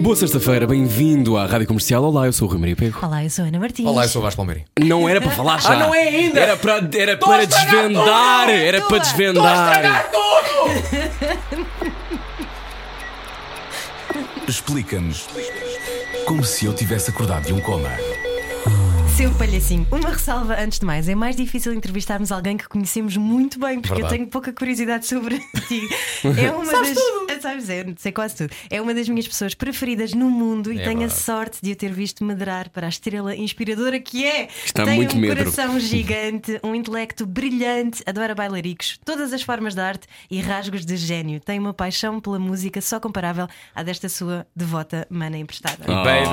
Boa sexta-feira, bem-vindo à Rádio Comercial. Olá, eu sou o Rui Maria Pego. Olá, eu sou a Ana Martins. Olá, eu sou o Vasco Palmeirim. Não era para falar já. Ah, não é ainda? Era para, era para desvendar. Era para desvendar. Explica-nos como se eu tivesse acordado de um coma. Seu palhacinho, uma ressalva antes de mais. É mais difícil entrevistarmos alguém que conhecemos muito bem, porque Verdade. eu tenho pouca curiosidade sobre ti. É uma Sabes das. tudo. Sabes, eu sei quase tudo. É uma das minhas pessoas preferidas no mundo e É tenho a verdade. sorte de o ter visto medrar para a estrela inspiradora que é. Está Tem muito um medro. coração gigante, um intelecto brilhante, adora bailaricos, todas as formas de arte e rasgos de gênio. Tem uma paixão pela música só comparável à desta sua devota mana emprestada. Ah. Babies,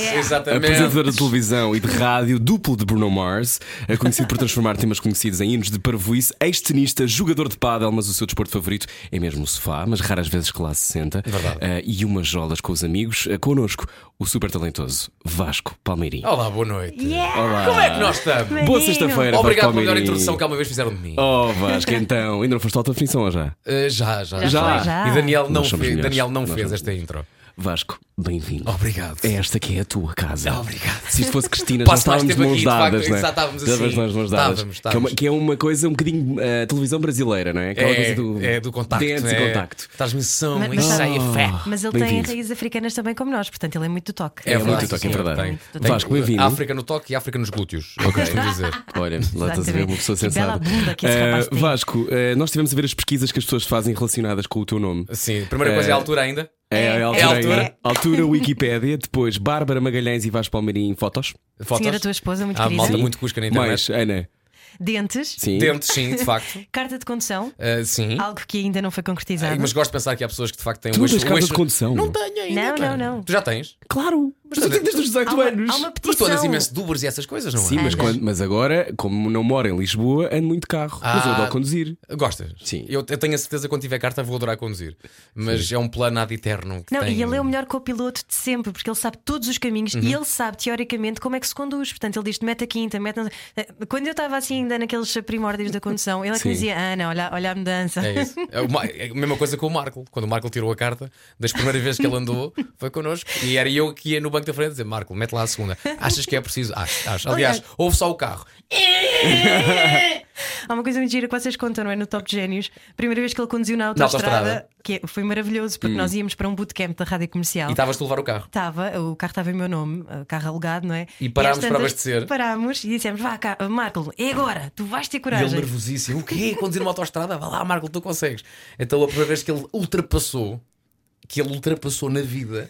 Yeah. exatamente. Apresentadora de televisão e de rádio, duplo de Bruno Mars, é conhecido por transformar temas conhecidos em hinos de parvoíce, ex-tenista, jogador de pádel, mas o seu desporto favorito é mesmo o sofá, mas raras vezes que lá se senta. Verdade. Ah, e umas jolas com os amigos. Ah, connosco, o super talentoso Vasco Palmeirim. Olá, boa noite. Yeah! Olá. Como é que nós estamos? Menino. Boa sexta-feira, Obrigado pela melhor introdução que alguma vez fizeram de mim. Oh, Vasco, então, ainda não foste tua definição ou já? Uh, já, já, Já já. E Daniel não, fez, melhores. Daniel não Nós fez somos- esta intro. Vasco, bem-vindo. Obrigado. É esta que é a tua casa. Obrigado. Se isto fosse Cristina, já Passo mais estávamos de tempo mãos aqui, de facto, dadas, não é? já estávamos Estávamos assim. de mãos dadas. Estávamos, Que, é uma, estávamos. que é uma coisa um bocadinho uh, televisão brasileira, não é? Aquela É, coisa do, é do contacto. Dentes é, e contacto. Transmissão, Mas- ensaio, Oh. fé. Mas ele tem raízes africanas também como nós, portanto ele é muito do toque. É, verdade, muito toque, é verdade. tem. Tem. Vasco, bem-vindo. África no toque e África nos glúteos. Ok. dizer. Olha, lá estás a ver uma pessoa sensata. tem. Vasco, uh, nós estivemos a ver as pesquisas que as pessoas fazem relacionadas com o teu nome. Sim, primeira coisa é a altura ainda. É, É, a é altura, a altura. altura Wikipédia, depois Bárbara Magalhães e Vasco Palmeirim fotos. Fotos. Senhora tua esposa, muito Há querida. malta muito cusca na internet. Mais, Ana. Dentes, Sim. Dentes, sim, de facto. carta de condução, Uh, sim. algo que ainda não foi concretizado. Mas gosto de pensar que há pessoas que de facto têm Tu um eixo- um carta de eixo- condução? Não tenho ainda. Não, não, não. Tu já tens? Claro. Mas tu tens desde os 18 há, uma, anos. há uma Mas tu petição. andas imenso de Ubers e essas coisas, não é? Sim, mas, Andas. quando- mas agora, como não moro em Lisboa, ando muito de carro. Mas eu Ah. adoro conduzir. Gostas? Sim. Eu, eu tenho a certeza que quando tiver carta vou adorar conduzir. Mas é um plano ad eterno que Não, tem... e ele é o melhor copiloto de sempre, porque ele sabe todos os caminhos Uhum. e ele sabe teoricamente como é que se conduz. Portanto, ele diz-te mete a quinta, mete. não sei- Quando eu estava assim, ainda naqueles primórdios da condução, ele é que me dizia: Ana, olha, olha a mudança. É isso. É, o Ma- é a mesma coisa com o Marco. Quando o Marco tirou a carta, das primeiras vezes que ele andou, foi connosco. E era eu que ia no banco da frente dizer: Marco, mete lá a segunda. Achas que é preciso? Acho, acho. Aliás, ouve só o carro. Há uma coisa muito gira que vocês contam, não é? No Top de Génios, primeira vez que ele conduziu na autostrada, autostrada. que é- foi maravilhoso, porque nós íamos para um bootcamp da rádio comercial. E estavas tu a levar o carro. Estava, o carro estava em meu nome, carro alugado, não é? E parámos às para abastecer. Parámos e dissemos: vá, cá, Marco, é agora, tu vais ter E ele coragem. nervosíssimo. O quê? Conduzir uma autostrada? Vá lá, Marco, tu consegues. Então a primeira vez que ele ultrapassou, que ele ultrapassou na vida,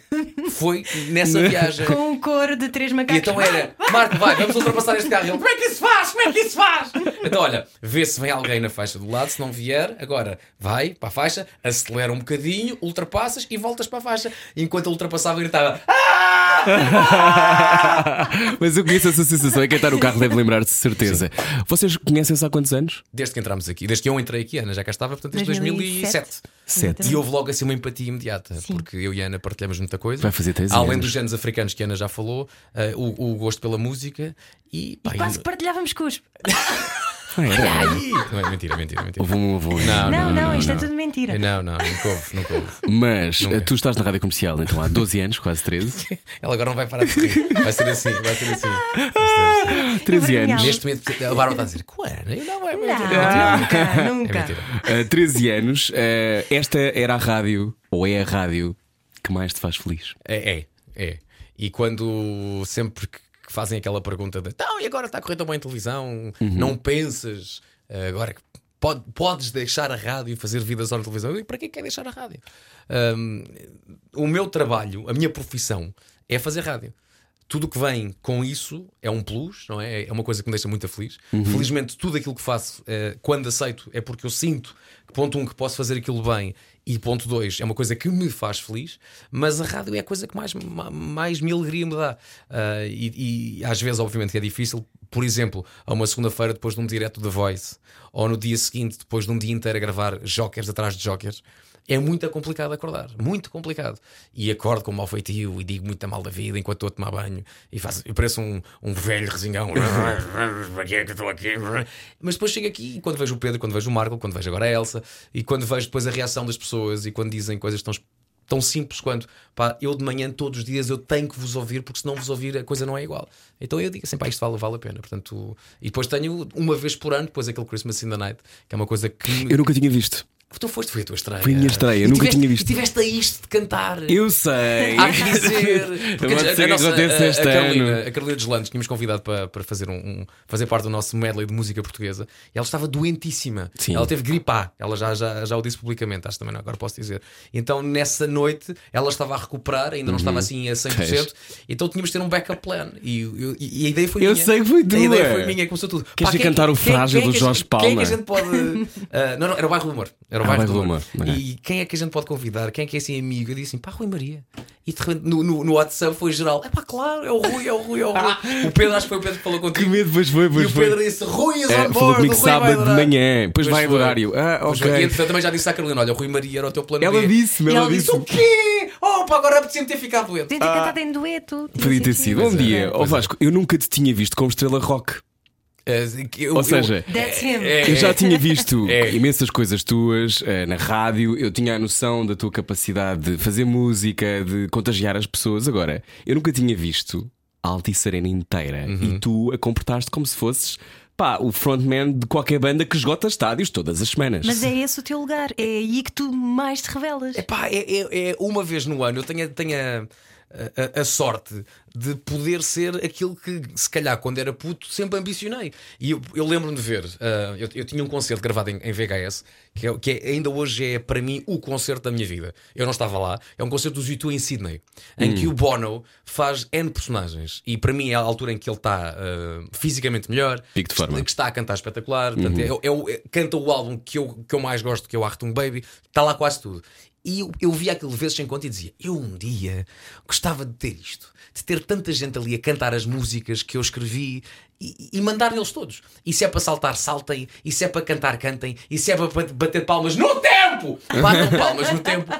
foi nessa viagem. Com um coro de três E macacos. então era, Marco, vai, vamos ultrapassar este carro. E ele, como é que isso faz? Como é que isso faz? Então, olha, vê se vem alguém na faixa do lado, se não vier, agora vai para a faixa, acelera um bocadinho, ultrapassas e voltas para a faixa. E enquanto ele ultrapassava, gritava: Mas eu conheço essa sensação. É quem está no carro deve lembrar-se de certeza. Vocês conhecem-se há quantos anos? Desde que entramos aqui, desde que eu entrei aqui, Ana já cá estava, portanto, desde 2007. Sete. E houve logo assim uma empatia imediata, porque eu e a Ana partilhamos muita coisa. Vai fazer três Além anos. dos géneros africanos que a Ana já falou, eh, o, o gosto pela música e. pá, E quase que partilhávamos cuspo. Ah, era. Ai! Não é mentira, mentira, mentira. Houve um avô. Não, não, isto é tudo mentira. Não, não, nunca houve, nunca houve. Mas Nunca. eh, tu estás na rádio comercial, então há 12 anos, quase 13. Ela agora não vai parar de rir. Vai ser assim, vai ser assim. Vai ser assim. 13 É anos. Neste momento, a Bárbara está a dizer: Qual era? Eu não, é mentira. Não, nunca, É nunca. mentira. Uh, 13 anos, uh, esta era a rádio, ou é a rádio, que mais te faz feliz? É, é, é. E quando sempre que que fazem aquela pergunta de então, e agora está a correr tão bem em televisão, não pensas eh, agora que pode- podes deixar a rádio e fazer vida só na televisão? E para que quer deixar a rádio? Ahm, o meu trabalho, a minha profissão é fazer rádio. Tudo o que vem com isso é um plus, não é? É uma coisa que me deixa muito feliz. Felizmente, tudo aquilo que faço, eh, quando aceito, é porque eu sinto que, ponto um, que posso fazer aquilo bem e ponto dois, é uma coisa que me faz feliz. Mas a rádio é a coisa que mais, ma- mais me alegria me dá. Ah, e, e às vezes, obviamente, é difícil por exemplo, a uma segunda-feira depois de um direto da Voice, ou no dia seguinte, depois de um dia inteiro a gravar jokers atrás de jokers, é muito complicado acordar. Muito complicado. E acordo com mau feitio e digo muito mal da vida enquanto estou a tomar banho e faço, eu pareço um, um velho resingão. É? Mas depois chego aqui e quando vejo o Pedro, quando vejo o Marco, quando vejo agora a Elsa e quando vejo depois a reação das pessoas e quando dizem coisas tão tão simples quanto pá, eu de manhã todos os dias eu tenho que vos ouvir porque se não vos ouvir a coisa não é igual. Então eu digo assim, pá, isto vale, vale a pena. Portanto, e depois tenho uma vez por ano, depois aquele Christmas in the Night, que é uma coisa que Eu nunca tinha visto. Tu foste, foi a tua estreia. Foi a minha estreia, eu nunca tiveste- tinha visto. E tiveste a isto de cantar. Eu sei. Há que dizer. Porque a, a nossa, a, a Carolina, a Carolina dos Landes tínhamos convidado para, para fazer, um, um- fazer parte do nosso medley de música portuguesa e ela estava doentíssima. Sim. Ela teve gripe A, ela já, já, já o disse publicamente, acho também, não, agora posso dizer. Então nessa noite ela estava a recuperar, ainda não estava assim a 100%, Pois. então tínhamos de ter um backup plan. E, eu- e- a ideia foi Eu minha. sei que foi tua. A ideia foi minha, começou tudo. Queres Pá, quem- cantar o quem- Frágil quem é do Jorge gente- Quem é que Palma? a gente pode. ah, não, não, era o bairro do Humor. Era o Ah, bairro, Bairro do do Humor. Humor, ok. E quem é que a gente pode convidar? Quem é que é assim amigo? Eu disse assim, pá, Rui Maria. E de repente no, no, no WhatsApp foi geral: é pá, claro, é o Rui, é o Rui, é o Rui. o Pedro, acho que foi o Pedro que falou Que contigo. medo, pois foi, E pois o foi. Pedro disse: Rui, is É, on board. comigo o sábado de adorar." manhã, depois Pois vai adorar. Eu, ah, Pois foi. E ok. entretanto também já disse à Carolina: olha, o Rui Maria era o teu plano Ela B. disse-me, E ela ela disse: o quê? Oh, pá, agora apetecia-me ter ficado doente. Podia ter cantado em dueto. Podia ter sido. Um Pois é. dia, ó Pois é. Vasco, eu nunca te tinha visto como estrela rock. Eu- Ou eu- seja, That's him. É, Eu já tinha visto É. imensas coisas tuas eh, na rádio, eu tinha a noção da tua capacidade de fazer música, de contagiar as pessoas. Agora, eu nunca tinha visto a Altice Arena inteira Uhum. e tu a comportaste como se fosses pá, o frontman de qualquer banda que esgota estádios todas as semanas. Mas é esse o teu lugar. É aí que tu mais te revelas. Epá, é, é, é uma vez no ano eu tenho, tenho a, a- a sorte de poder ser aquilo que, se calhar, quando era puto, sempre ambicionei. E eu, eu lembro-me de ver, ah, eu, eu tinha um concerto gravado em, em VHS, que, é, que é- ainda hoje é para mim o concerto da minha vida. Eu não estava lá, é um concerto dos U2 em Sydney, em que o Bono faz N personagens. E para mim é a altura em que ele está ah, fisicamente melhor, forma. que está a cantar espetacular. Portanto, é- é é- canta o álbum que eu, que eu mais gosto, que é o Artung Baby, está lá quase tudo. E eu, eu via aquilo vezes em quando e dizia: Eu um dia gostava de ter isto, de ter tanta gente ali a cantar as músicas que eu escrevi e, e mandar neles todos. E se é para saltar, saltem. E se é para cantar, cantem. E se é para bat- bater palmas no tempo, batam palmas no tempo.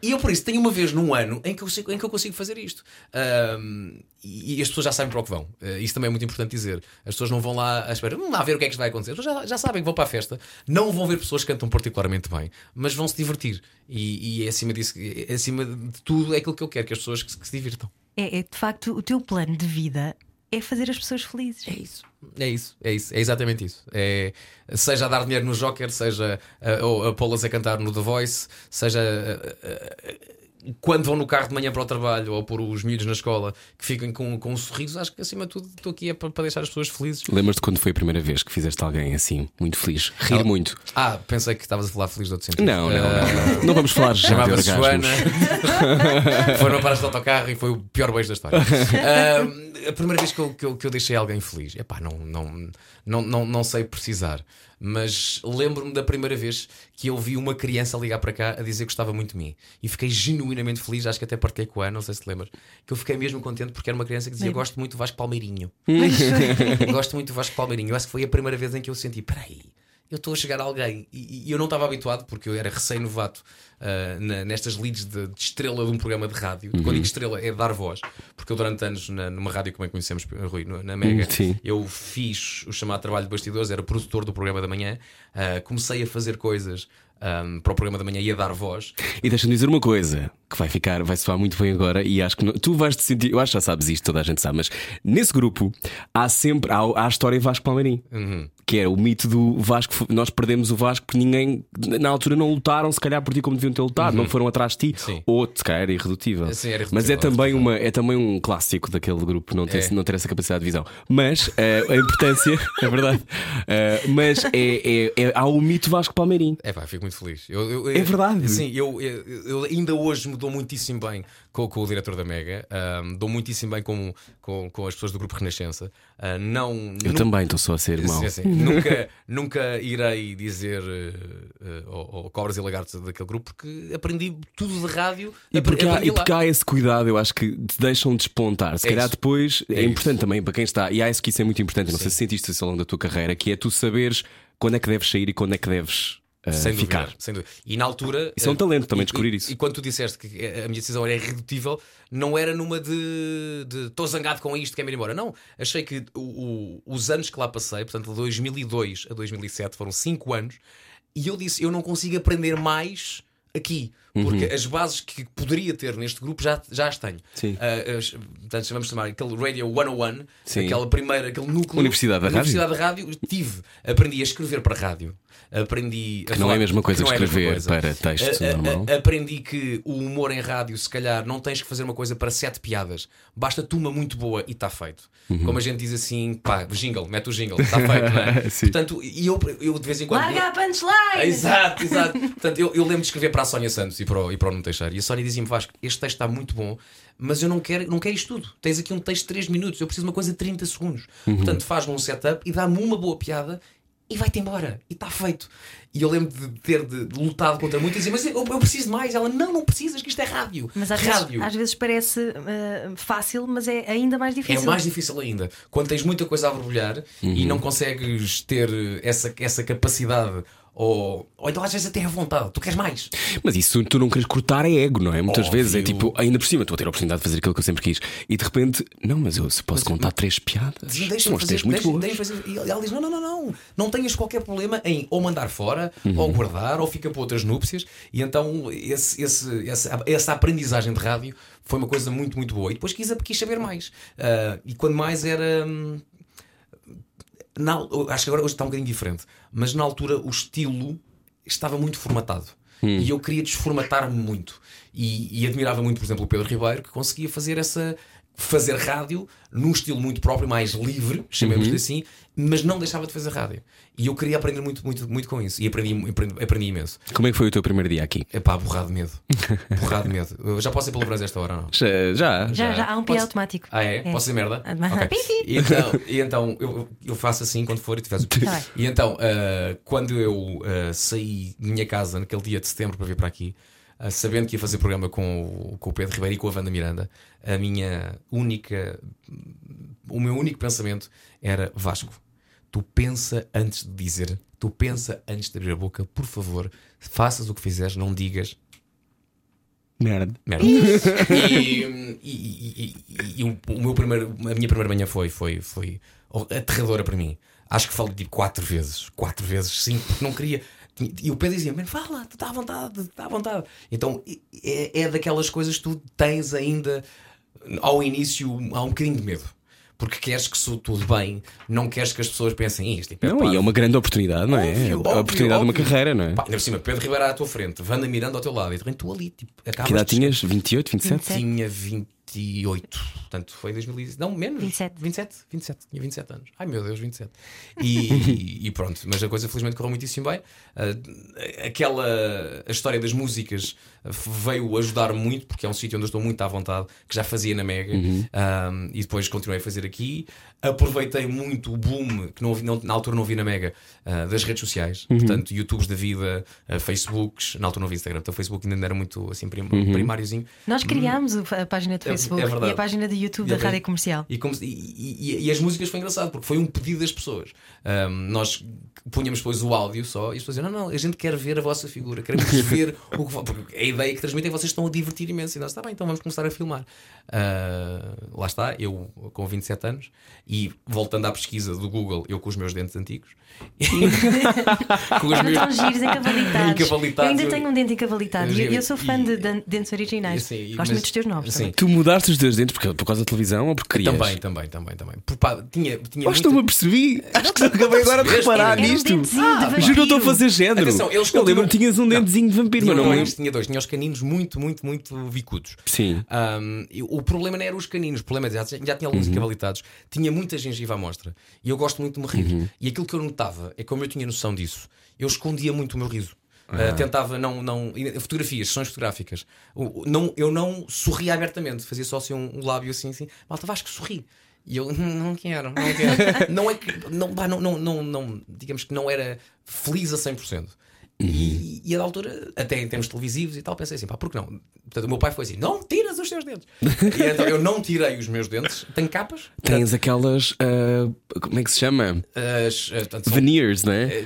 E eu por isso tenho uma vez num ano em que eu consigo, em que eu consigo fazer isto. Ahm, e, e as pessoas já sabem para o que vão. Eh, isso também é muito importante dizer. As pessoas não vão lá à espera, vamos lá ver o que é que vai acontecer. As pessoas Já, já sabem que vão para a festa, não vão ver pessoas que cantam particularmente bem, mas vão se divertir. E, e é acima disso, é acima de tudo, é aquilo que eu quero, que as pessoas que se, que se divirtam. É, é, de facto o teu plano de vida é fazer as pessoas felizes. É isso. É isso, é isso, é exatamente isso. É, seja a dar dinheiro no Joker, seja a, ou a pô-las a cantar no The Voice, seja a- a- a- quando vão no carro de manhã para o trabalho ou pôr os miúdos na escola que fiquem com, com um sorriso. Acho que acima de tudo estou aqui é para, para deixar as pessoas felizes. Lembras-te quando foi a primeira vez que fizeste alguém assim, muito feliz? Rir muito. Ah, pensei que estavas a falar feliz de outro sentido. Não, não, Ah, não, não. Não vamos falar já de Chamava-se. Joana. Foi no paraste de autocarro e foi o pior beijo da história. Ah, a primeira vez que eu, que eu, que eu deixei alguém feliz, epá, não, não, não, não, não sei precisar, mas lembro-me da primeira vez que eu vi uma criança ligar para cá a dizer que gostava muito de mim e fiquei genuinamente feliz. Acho que até partilhei com a Ana, não sei se te lembras, que eu fiquei mesmo contente porque era uma criança que dizia. Gosto muito do Vasco Palmeirinho. Gosto muito do Vasco Palmeirinho. Eu acho que foi a primeira vez em que eu senti: peraí, eu estou a chegar a alguém. E, e eu não estava habituado, porque eu era recém-novato na- nestas leads de, de estrela de um programa de rádio. Quando digo estrela é dar voz, porque eu durante anos na- numa rádio é que conhecemos, Rui, na Mega, sim. eu fiz o chamado trabalho de bastidores, era produtor do programa da manhã, ah, comecei a fazer coisas. ah, para o programa da manhã e a dar voz. E deixa-me dizer uma coisa que vai ficar, vai soar muito bem agora e acho que não- tu vais te sentir, eu acho que já sabes isto, toda a gente sabe, mas nesse grupo há sempre há, há a história Vasco Palmeirim. Uhum. Que é o mito do Vasco. Nós perdemos o Vasco porque ninguém, na altura, não lutaram, se calhar por ti como deviam ter lutado, não foram atrás de ti. Uhum. Sim. Ou se calhar era irredutível. Sim, era Mas é irredutível, também, era uma, é também um clássico daquele grupo, não ter, É. não ter essa capacidade de visão. Mas eh, a importância, é verdade. Eh, mas é, é, é- há o mito Vasco Palmeirim. É pá, fico muito feliz. Eu- eu- É verdade. Sim, eu, eu, ainda hoje me dou muitíssimo bem com, com o diretor da Mega, ahm, dou muitíssimo bem com, com, com as pessoas do grupo Renascença. Ah, não, Eu nu- também estou só a ser mau. Sim, sim. nunca, nunca irei dizer uh, uh, cobras e lagartos daquele grupo porque aprendi tudo de rádio E porque, há, e porque há esse cuidado, eu acho que te deixam despontar. Se É calhar isso. depois é, É importante isso. também para quem está, e acho que isso é muito importante. Não sei se sentiste isso ao longo da tua carreira, que é tu saberes quando é que deves sair e quando é que deves uh, Sem dúvida, ficar. sem dúvida. E na altura. Isso é um talento também e- descobrir isso. E quando tu disseste que a minha decisão era irredutível, não era numa de estou zangado com isto, quero ir embora. Não. Achei que o- o- os anos que lá passei, portanto, de 2002 a 2007, foram 5 anos, e eu disse: eu não consigo aprender mais aqui. Porque Uhum. as bases que poderia ter neste grupo já, já as tenho. Sim. Ah, as- portanto, vamos chamar aquele Radio 101, Sim. aquela primeira, aquele núcleo. Universidade da Universidade da Rádio, tive. Aprendi a escrever para rádio. Aprendi a Que não é a mesma coisa que é escrever coisa. para texto A- normal. a- aprendi que o humor em rádio, se calhar, não tens que fazer uma coisa para sete piadas. Basta-te uma muito boa e está feito. Uhum. Como a gente diz assim, pá, jingle, mete o jingle, está feito, não é? Sim. Portanto, e eu, eu de vez em quando. Larga a punchline! Exato, exato. Portanto, eu, eu lembro de escrever para a Sónia Santos e para o, e para o Nuno Teixeira. E a Sónia dizia-me: Vasco, este texto está muito bom, mas eu não quero, não quero isto tudo. Tens aqui um texto de 3 minutos, eu preciso de uma coisa de 30 segundos. Portanto, faz-me um setup e dá-me uma boa piada e vai-te embora. E está feito. E eu lembro de ter de, de lutado contra muito e dizer: Mas eu, eu preciso de mais. Ela: Não, não precisas, que isto é rádio. Mas às vezes, rádio. às vezes parece ah, fácil, mas é ainda mais É difícil. mais difícil ainda. Quando tens muita coisa a borbulhar e não consegues ter essa, essa capacidade, ou, ou então às vezes até a vontade, tu queres mais. Mas isso tu não queres cortar é ego, não é? Muitas Óbvio. vezes é tipo, ainda por cima, estou a ter a oportunidade de fazer aquilo que eu sempre quis. E de repente, não, mas eu se posso contar três piadas. São as três muito boas. fazer. E ela diz: não, não, não, não, não tenhas qualquer problema em ou mandar fora, Uhum. ou guardar, ou fica para outras núpcias. E então esse, esse, essa, essa aprendizagem de rádio foi uma coisa muito, muito boa. E depois quis, quis saber mais. Ah, e quando mais era. Hum, na acho que agora hoje está um bocadinho diferente, mas na altura o estilo estava muito formatado. E eu queria desformatar-me muito. E, e admirava muito, por exemplo, o Pedro Ribeiro, que conseguia fazer essa. Fazer rádio num estilo muito próprio, mais livre, chamemos-lhe assim, mas não deixava de fazer rádio. E eu queria aprender muito, muito, muito com isso. E aprendi, aprendi, aprendi imenso. Como é que foi o teu primeiro dia aqui? É pá, borrado de medo. borrado de medo. Eu já posso ir pelo Brasil esta hora ou não? Já, já. Já, já há um pi Podes- automático. Ah, é? Posso dizer merda? Mas- Ok. Pipi. E então, e então eu, eu faço assim quando for e tiveres o Tá. E então, ah, quando eu ah, saí de minha casa naquele dia de setembro para vir para aqui, ah, sabendo que ia fazer programa com, o- com o Pedro Ribeiro e com a Wanda Miranda, a minha única. O meu único pensamento era Vasco. Tu pensa antes de dizer, tu pensa antes de abrir a boca, por favor, faças o que fizeres, não digas Merda. Merda. e, e- e- e- e o, o meu primeiro, a minha primeira manhã foi, foi, foi aterradora para mim. Acho que falei tipo quatro vezes, quatro vezes, cinco, porque não queria. E o Pedro dizia: "Man, fala, tu está à vontade, está à vontade. Então é, é daquelas coisas que tu tens ainda ao início, há um bocadinho de medo. Porque queres que soe tudo bem, não queres que as pessoas pensem isto. Não, e é uma grande oportunidade, não é? Óbvio, É a óbvio, oportunidade de uma óbvio. carreira, não é? Pá, ainda por cima, Pedro Ribeiro à tua frente, Wanda Miranda ao teu lado, e de repente tu ali, tipo, acabas Que idade de tinhas? 28, 27? tinha 28, portanto foi 2000, não menos 27. 27, 27, tinha 27 anos. Ai meu Deus, 27. E, e pronto, mas a coisa felizmente correu muitíssimo bem. Ah, aquela a história das músicas veio ajudar muito, porque é um sítio onde eu estou muito à vontade, que já fazia na Mega Ah, e depois continuei a fazer aqui. Aproveitei muito o boom que não, não- na altura não vi na Mega ah, das redes sociais, portanto, YouTubes da vida, ah, Facebooks, na altura não vi Instagram, então o Facebook ainda não era muito assim prim, primáriozinho. Nós criámos a página do É- Facebook é verdade. e a página do YouTube E da a- Rádio Comercial. E, como e- e- e as músicas foi engraçado porque foi um pedido das pessoas. Ahm, nós punhamos depois o áudio só e as pessoas diziam: Não, não, a gente quer ver a vossa figura, queremos ver o que vo-" Porque a ideia que transmitem é que vocês estão a divertir imenso. E nós, está bem, então vamos começar a filmar. Ah, lá está, eu com 27 anos e voltando à pesquisa do Google, eu com os meus dentes antigos. com os tão giros, encavalitados. Encavalitados, Eu ainda tenho um dente encavalitado e eu, eu sou fã E- de dentes originais. Sim, Gosto mas- muito dos teus novos. sim. Tu mudaste os teus dentes porque, por causa da televisão ou porque querias? Também, também, também, também. Por, pá, tinha, tinha Mas não me apercebi. Acho que acabei agora de reparar um nisto. de vampiro. Juro, eu estou a fazer género. Atenção, eles eu lembro que tinhas um dentezinho de vampiro, Tinha mas não dois, tinha dois, tinha os caninos muito, muito, muito bicudos. Sim. Um, o problema não era os caninos, o problema é já, já tinha Uhum. alguns encavalitados, tinha muita gengiva à mostra e eu gosto muito de me rir. Uhum. E aquilo que eu notava é como eu tinha noção disso, eu escondia muito o meu riso. Uh, tentava não. não e fotografias, sessões fotográficas. O- não, eu não sorria abertamente, fazia só assim um, um lábio assim, assim. Malta, Vasco, sorri. E eu não quero, não quero. não é que. Não, pá, não, não, não, não- digamos que não era feliz a 100%. E, e a da altura, até em termos televisivos e tal, pensei assim, pá, por que não? Portanto, o meu pai foi assim: não tiras os teus dentes. e então eu não tirei os meus dentes. Tenho capas. Tens aquelas. ah, como é que se chama? As, as, portanto, são- Veneers, não é?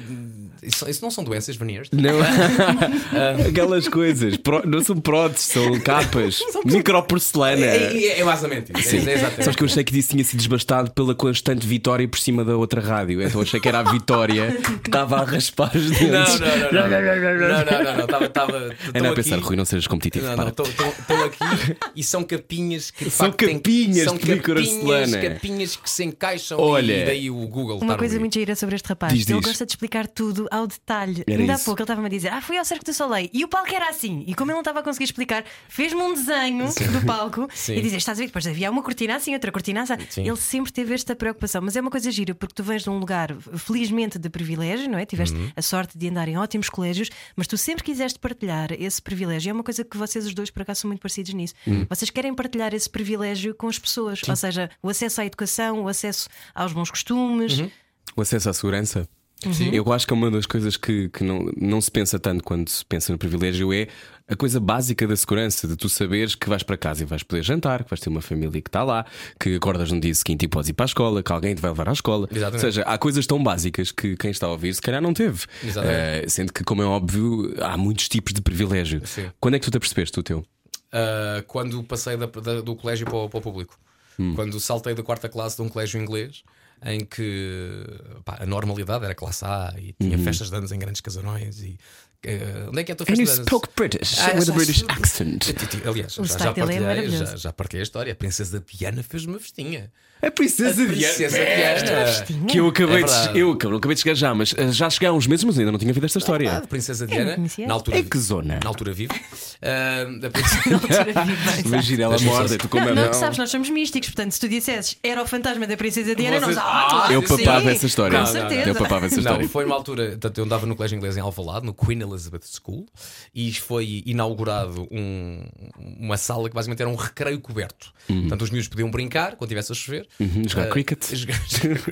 Isso, isso não são doenças veneers. Não. Aquelas coisas. Pró- não são próteses, são capas. Microporcelana. É, é, é basicamente isso. Sim. É, é exatamente. Sabes que eu achei que disso tinha sido desbastado pela constante vitória por cima da outra rádio. Então achei que era a vitória que estava a raspar os dentes. Não, não, não, não. Não, não, não, não. Estava. estava Era a aqui- pensar, Rui, não sejas competitivo. Não, não, para. estou aqui e são capinhas que São facto, capinhas são de capinhas, microporcelana. capinhas que se encaixam Olha, e daí o Google Uma coisa muito gira sobre este rapaz. Diz, ele diz. gosta de explicar tudo ao detalhe. Era Ainda há isso. pouco ele estava-me a dizer: Ah, fui ao Cerco do Soleil e o palco era assim. E como ele não estava a conseguir explicar, fez-me um desenho do palco Sim. e dizia: Estás a ver? Depois havia uma cortina assim, outra cortina assim. Sim. Ele sempre teve esta preocupação. Mas é uma coisa gira, porque tu vens de um lugar, felizmente, de privilégio, não é? Tiveste Uhum. a sorte de andar em ótimos colégios, mas tu sempre quiseste partilhar esse privilégio. É uma coisa que vocês os dois, por acaso, são muito parecidos nisso. Uhum. Vocês querem partilhar esse privilégio com as pessoas, ou seja, o acesso à educação, o acesso aos bons costumes. Uhum. O acesso à segurança. Sim. Eu acho que é uma das coisas que, que não, não se pensa tanto quando se pensa no privilégio é a coisa básica da segurança, de tu saberes que vais para casa e vais poder jantar, que vais ter uma família que está lá, que acordas no dia seguinte e podes ir para a escola, que alguém te vai levar à escola. Exatamente. Ou seja, há coisas tão básicas que quem está a ouvir se calhar não teve. Eh, sendo que, como é óbvio, há muitos tipos de privilégio. Sim. Quando é que tu te apercebeste o teu? Uh, quando passei da- da- do colégio para o, para o público. Hum. Quando saltei da quarta classe de um colégio inglês, em que pá, a normalidade era classe A e tinha Uhum. festas de anos em grandes casarões. E, uh, onde é que é a tua festa And de you spoke British Ah, with a já- British accent. Aliás, O já, já, é partilhei, maravilhoso. já, já partilhei a história. A Princesa Diana fez uma festinha. A princesa A Princesa Diana. Que eu acabei, É de, eu acabei acabei de chegar já, mas eh, já cheguei há uns meses, mas ainda não tinha ouvido esta história. Ah, a Princesa não Diana, na altura, Em que zona? na altura viva. Uh, a princesa... Imagina ela morda, tu como Não, é não, não. sabes, nós somos místicos, portanto, se tu dissesses era o fantasma da Princesa Diana, Vocês- nós, ah, claro Eu que sim. papava essa história. Com Não, não, não. certeza. Eu papava essa Não, história. foi numa altura, portanto, eu andava no colégio inglês em Alvalade, no Queen Elizabeth School, e foi inaugurado um- uma sala que basicamente era um recreio coberto. Portanto, os miúdos podiam brincar quando estivesse a chover. Uhum, jogar Ah, cricket. jogar-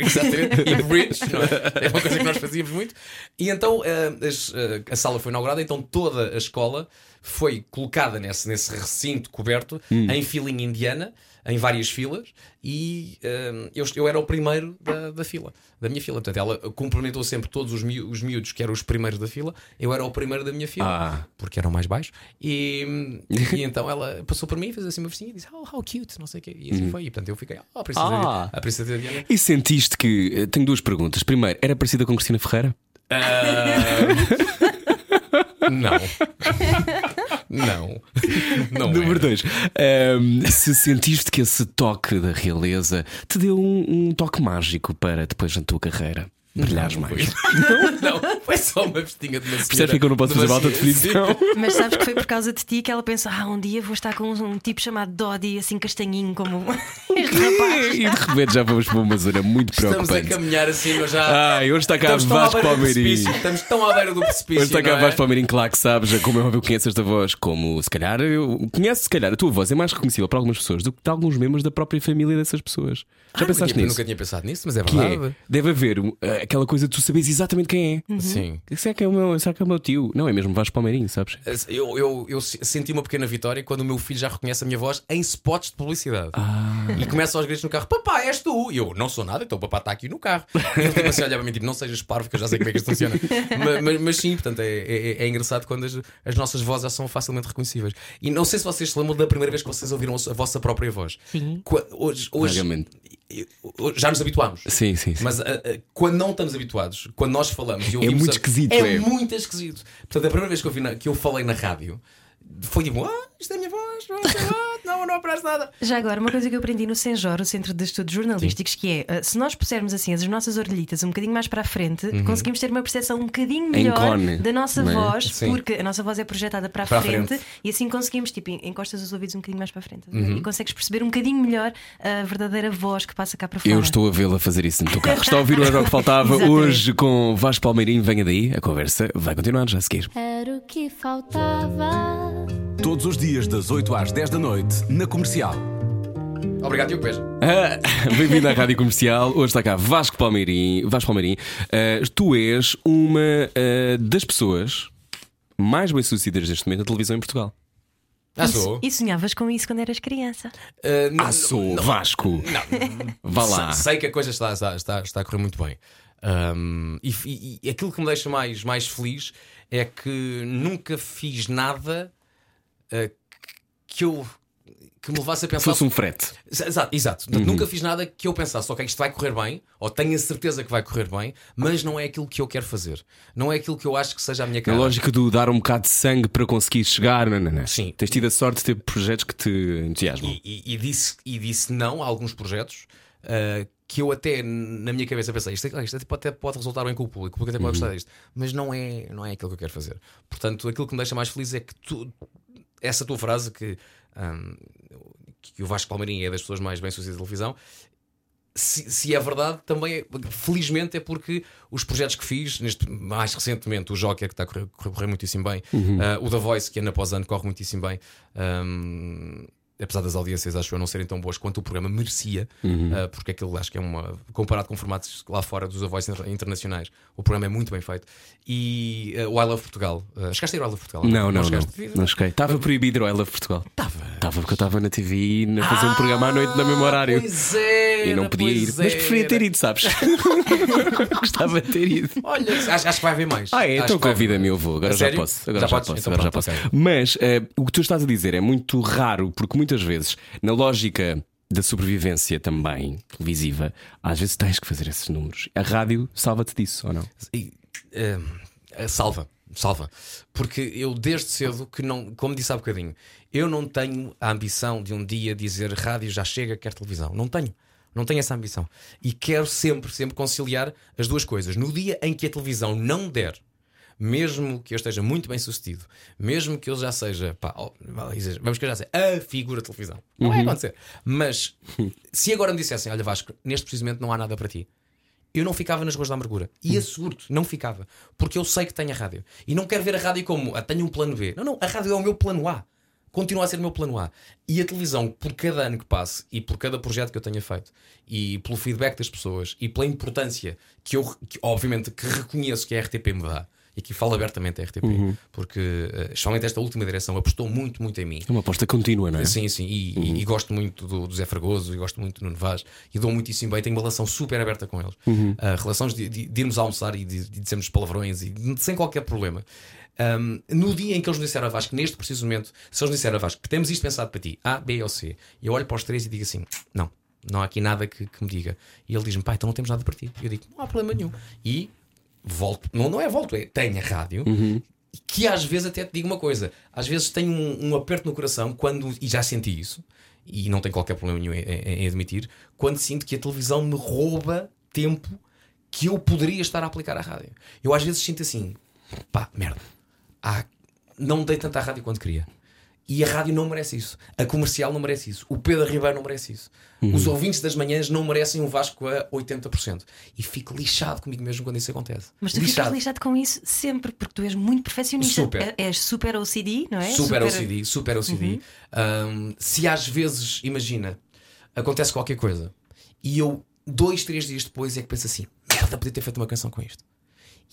Exatamente. E bridge, não é? É uma coisa que nós fazíamos muito. E então ah, as- ah, a sala foi inaugurada, então toda a escola foi colocada nesse, nesse recinto coberto em filinha indiana. Em várias filas, e ah, eu, eu era o primeiro da, da fila, da minha fila. Portanto, ela cumprimentou sempre todos os, miú- os miúdos que eram os primeiros da fila, eu era o primeiro da minha fila, Ah. porque era o mais baixo. E, e então ela passou por mim, fez assim uma festinha e disse: Oh, how cute, não sei o quê. E assim foi. E portanto eu fiquei: Oh, a princesa, Ah. a princesa Diana. E sentiste que. eh, Tenho duas perguntas. Primeiro, era parecida com Cristina Ferreira? Não. Não. Não. Número era. dois, ehm, se sentiste que esse toque da realeza te deu um, um toque mágico para depois na tua carreira brilhares mais. Não, foi só uma festinha de uma senhora. Percebes que eu não posso fazer alta definição? Mas sabes que foi por causa de ti que ela pensou: ah, um dia vou estar com um, um tipo chamado Dodi, assim castanhinho, como este rapaz. E de repente já vamos para uma zona muito Estamos a preocupante. caminhar assim, mas já. Ai, hoje está cá Estamos Vasco precipício. Estamos tão à beira do precipício. Hoje está cá não é? Vasco Palmeirim, claro que sabes, como é óbvio, conheces esta voz, como se calhar, eu conheço, se calhar, a tua voz é mais reconhecível para algumas pessoas do que de alguns membros da própria família dessas pessoas. Já Ah, pensaste nunca, tinha- nisso? Nunca tinha pensado nisso, mas é é, verdade. deve haver eh, aquela coisa de tu saberes exatamente quem é. Sim. Será que é o meu, será que é o meu tio? Não, é mesmo Vasco Palmeirim, sabes? Eu, eu, eu senti uma pequena vitória quando o meu filho já reconhece a minha voz em spots de publicidade. Ah. E começa aos gritos no carro: Papá, és tu! E eu não sou nada, então o papá está aqui no carro. E ele tipo assim, olha para mim, tipo, não sejas parvo, que eu já sei como é que isto funciona. mas, mas- mas sim, portanto, é, é- é engraçado quando as, as nossas vozes já são facilmente reconhecíveis. E não sei se vocês se lembram da primeira vez que vocês ouviram a vossa própria voz. Sim. Hoje, hoje Vagamente. Já nos habituámos. Sim, sim, sim. Mas ah, ah, quando não estamos habituados, quando nós falamos ouvimos muito a- esquisito, é, é. muito esquisito. Portanto, a primeira vez que eu, na- que eu falei na rádio, foi tipo, ah, isto é a minha voz, não, não, aparece nada. Já agora, uma coisa que eu aprendi no Senjor, o Centro de Estudos Jornalísticos, que é uh, se nós pusermos assim as nossas orelhitas um bocadinho mais para a frente, conseguimos ter uma percepção um bocadinho melhor cone, da nossa não é? voz, Sim. porque a nossa voz é projetada para a, Para a frente, frente. e assim conseguimos, tipo, encostas os ouvidos um bocadinho mais para a frente e consegues perceber um bocadinho melhor a verdadeira voz que passa cá para fora. Eu estou a vê-la fazer isso no teu carro. Está a ouvir o Era o que Faltava hoje com Vasco Palmeirinho. Venha daí, a conversa vai continuar já a seguir. Era o que faltava. Todos os dias, das 8 às 10 da noite, na comercial. Obrigado, Diogo Beja. Ah, Bem-vindo à Rádio Comercial. Hoje está cá Vasco Palmeirim. Vasco Palmeirim, ah, tu és uma ah, das pessoas mais bem-sucedidas neste momento na televisão em Portugal. Ah, sou. E sonhavas com isso quando eras criança? Ah, não- Ah, sou Vasco. Vá lá. Sei, sei que a coisa está, está, está, está a correr muito bem. Ahm, e, e- e aquilo que me deixa mais, mais feliz é que nunca fiz nada ah, que eu que me levasse a pensar. Fosse um frete. Exato, exato. Portanto, Nunca fiz nada que eu pensasse, ok, isto vai correr bem, ou tenho a certeza que vai correr bem, mas não é aquilo que eu quero fazer. Não é aquilo que eu acho que seja a minha A cara. lógica do dar um bocado de sangue para conseguir chegar. Não, não, não. Sim. Tens tido a sorte de ter projetos que te entusiasmam. E, e- e disse, e disse não a alguns projetos ah, que eu até na minha cabeça pensei isto, isto até pode, até pode resultar bem com o público, o público até pode gostar disto, mas não é, não é aquilo que eu quero fazer. Portanto, aquilo que me deixa mais feliz é que tu, essa tua frase que, ahm, que o Vasco Palmeirinho é das pessoas mais bem-sucedidas da televisão. Se, se é verdade, também é- felizmente é porque os projetos que fiz, neste, mais recentemente, o Joker, que está a correr, correr- muitíssimo bem, ah, o The Voice, que ano após ano corre muitíssimo bem, ahm, apesar das audiências, acho eu, não serem tão boas quanto o programa merecia, ah, porque aquilo acho que é uma. comparado com formatos lá fora dos inter- internacionais, o programa é muito bem feito. E ah, o I Love Portugal. Uh, chegaste a ir ao I Love Portugal? Não, não, não. chegaste? Não cheguei. Estava proibido ao I Love Portugal. Estava. Estava porque eu estava na TV a fazer um programa à noite no mesmo horário. Ah, Pois é, E não podia ir. Mas preferia ter ido, sabes? Gostava de ter ido. Olha, acho, acho que vai haver mais. Ah, é? Acho Então convida-me, eu vou. Agora A já sério? posso. Agora Já já, posso. Então agora já posso. Mas eh, o que tu estás a dizer é muito raro, porque muitas vezes, na lógica da sobrevivência também televisiva, às vezes tens que fazer esses números. A rádio salva-te disso, ou não? E, eh, salva, salva. Porque eu desde cedo que não, como disse há bocadinho, eu não tenho a ambição de um dia dizer rádio já chega, quer televisão. Não tenho. Não tenho essa ambição. E quero sempre, sempre conciliar as duas coisas. No dia em que a televisão não der, mesmo que eu esteja muito bem sucedido, mesmo que eu já seja, pá, vamos que eu já seja a figura de televisão, não vai acontecer. Mas se agora me dissessem, olha Vasco, neste precisamente não há nada para ti, eu não ficava nas ruas da amargura. E asseguro-te, não ficava. Porque eu sei que tenho a rádio. E não quero ver a rádio como ah, tenho um plano B. Não, não, a rádio é o meu plano A. Continua a ser o meu plano A. E a televisão, por cada ano que passe e por cada projeto que eu tenha feito, e pelo feedback das pessoas e pela importância que eu, que, obviamente, que reconheço que a RTP me dá, e que falo abertamente a RTP, porque, eh, especialmente esta última direção, apostou muito, muito em mim. É uma aposta contínua, não é? Sim, sim, e, e- e gosto muito do, do Zé Fragoso e gosto muito do Nuno Vaz e dou muitíssimo bem, tenho uma relação super aberta com eles. Ah, relações de, de- de irmos almoçar e de, de dizermos palavrões e sem qualquer problema. Ahm, no dia em que eles me disseram a Vasco, neste preciso momento, se eles me disseram a Vasco, temos isto pensado para ti, A, B ou C, e eu olho para os três e digo assim: não, não há aqui nada que, que me diga. E ele diz-me, pai, então não temos nada para ti. E eu digo, não há problema nenhum. E volto, não, não é volto, é tenho a rádio. Que às vezes até te digo uma coisa, às vezes tenho um, um aperto no coração quando, e já senti isso, e não tenho qualquer problema nenhum em, em- em admitir, quando sinto que a televisão me rouba tempo que eu poderia estar a aplicar à rádio. Eu às vezes sinto assim, pá, merda, há- não dei tanta à rádio quanto queria. E a rádio não merece isso. A comercial não merece isso. O Pedro Ribeiro não merece isso. Os ouvintes das manhãs não merecem um Vasco a 80%. E fico lixado comigo mesmo quando isso acontece. Mas tu ficas lixado com isso sempre, porque tu és muito perfeccionista. Super. É- És super OCD, não é? Super OCD, super OCD. Um, se às vezes, imagina, acontece qualquer coisa e eu, dois, três dias depois, é que penso assim: merda, podia ter feito uma canção com isto.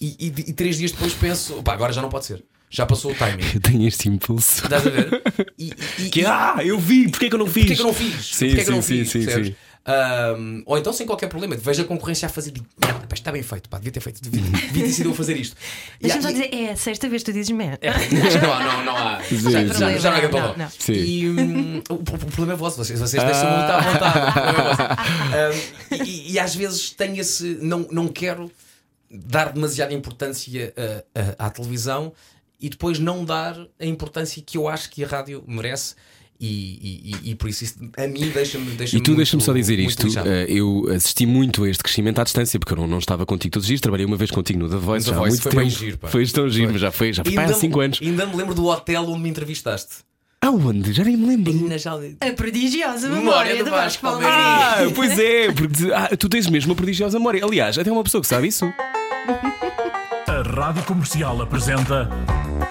E, e- e três dias depois penso: pá, agora já não pode ser. Já passou o timing. Eu tenho este impulso. Estás a ver? E, e- Que, e- ah, eu vi, porquê que eu não fiz? Porquê que eu não fiz? Sim, Porquê que eu não sim, fiz? sim, sim, sim. Um, ou então sem qualquer problema, vejo a concorrência a fazer, digo, merda, pá, isto está bem feito, pá, devia ter feito, devia, devia ter sido eu fazer isto. Deixa-me só dizer, é a sexta vez que tu dizes merda. não, há- não, não há. Sim, já, sim. já, já não é Não, não. Sim. E hum, o, o problema é vosso, vocês, vocês deixam muito à vontade. O problema é vosso. Hum, e, e às vezes tenho esse. Não, não quero dar demasiada importância uh, uh, à televisão e depois não dar a importância que eu acho que a rádio merece. E, e- e- por isso, isso a mim deixa-me deixa E tu deixa-me só dizer isto, eh, eu assisti muito a este crescimento à distância, porque eu não, não estava contigo todos os dias, trabalhei uma vez contigo no The Voice The já há Voice, muito foi tempo. bem giro, pá. Foi tão giro, Foi. mas já foi, já foi há 5 anos. Ainda me lembro do hotel onde me entrevistaste. Aonde? Já nem me lembro. Ainda já- A prodigiosa Memória memória do Vasco. Palmeirinho. Ah, pois é, porque ah, tu tens mesmo uma prodigiosa memória. Aliás, até uma pessoa que sabe isso. Rádio Comercial apresenta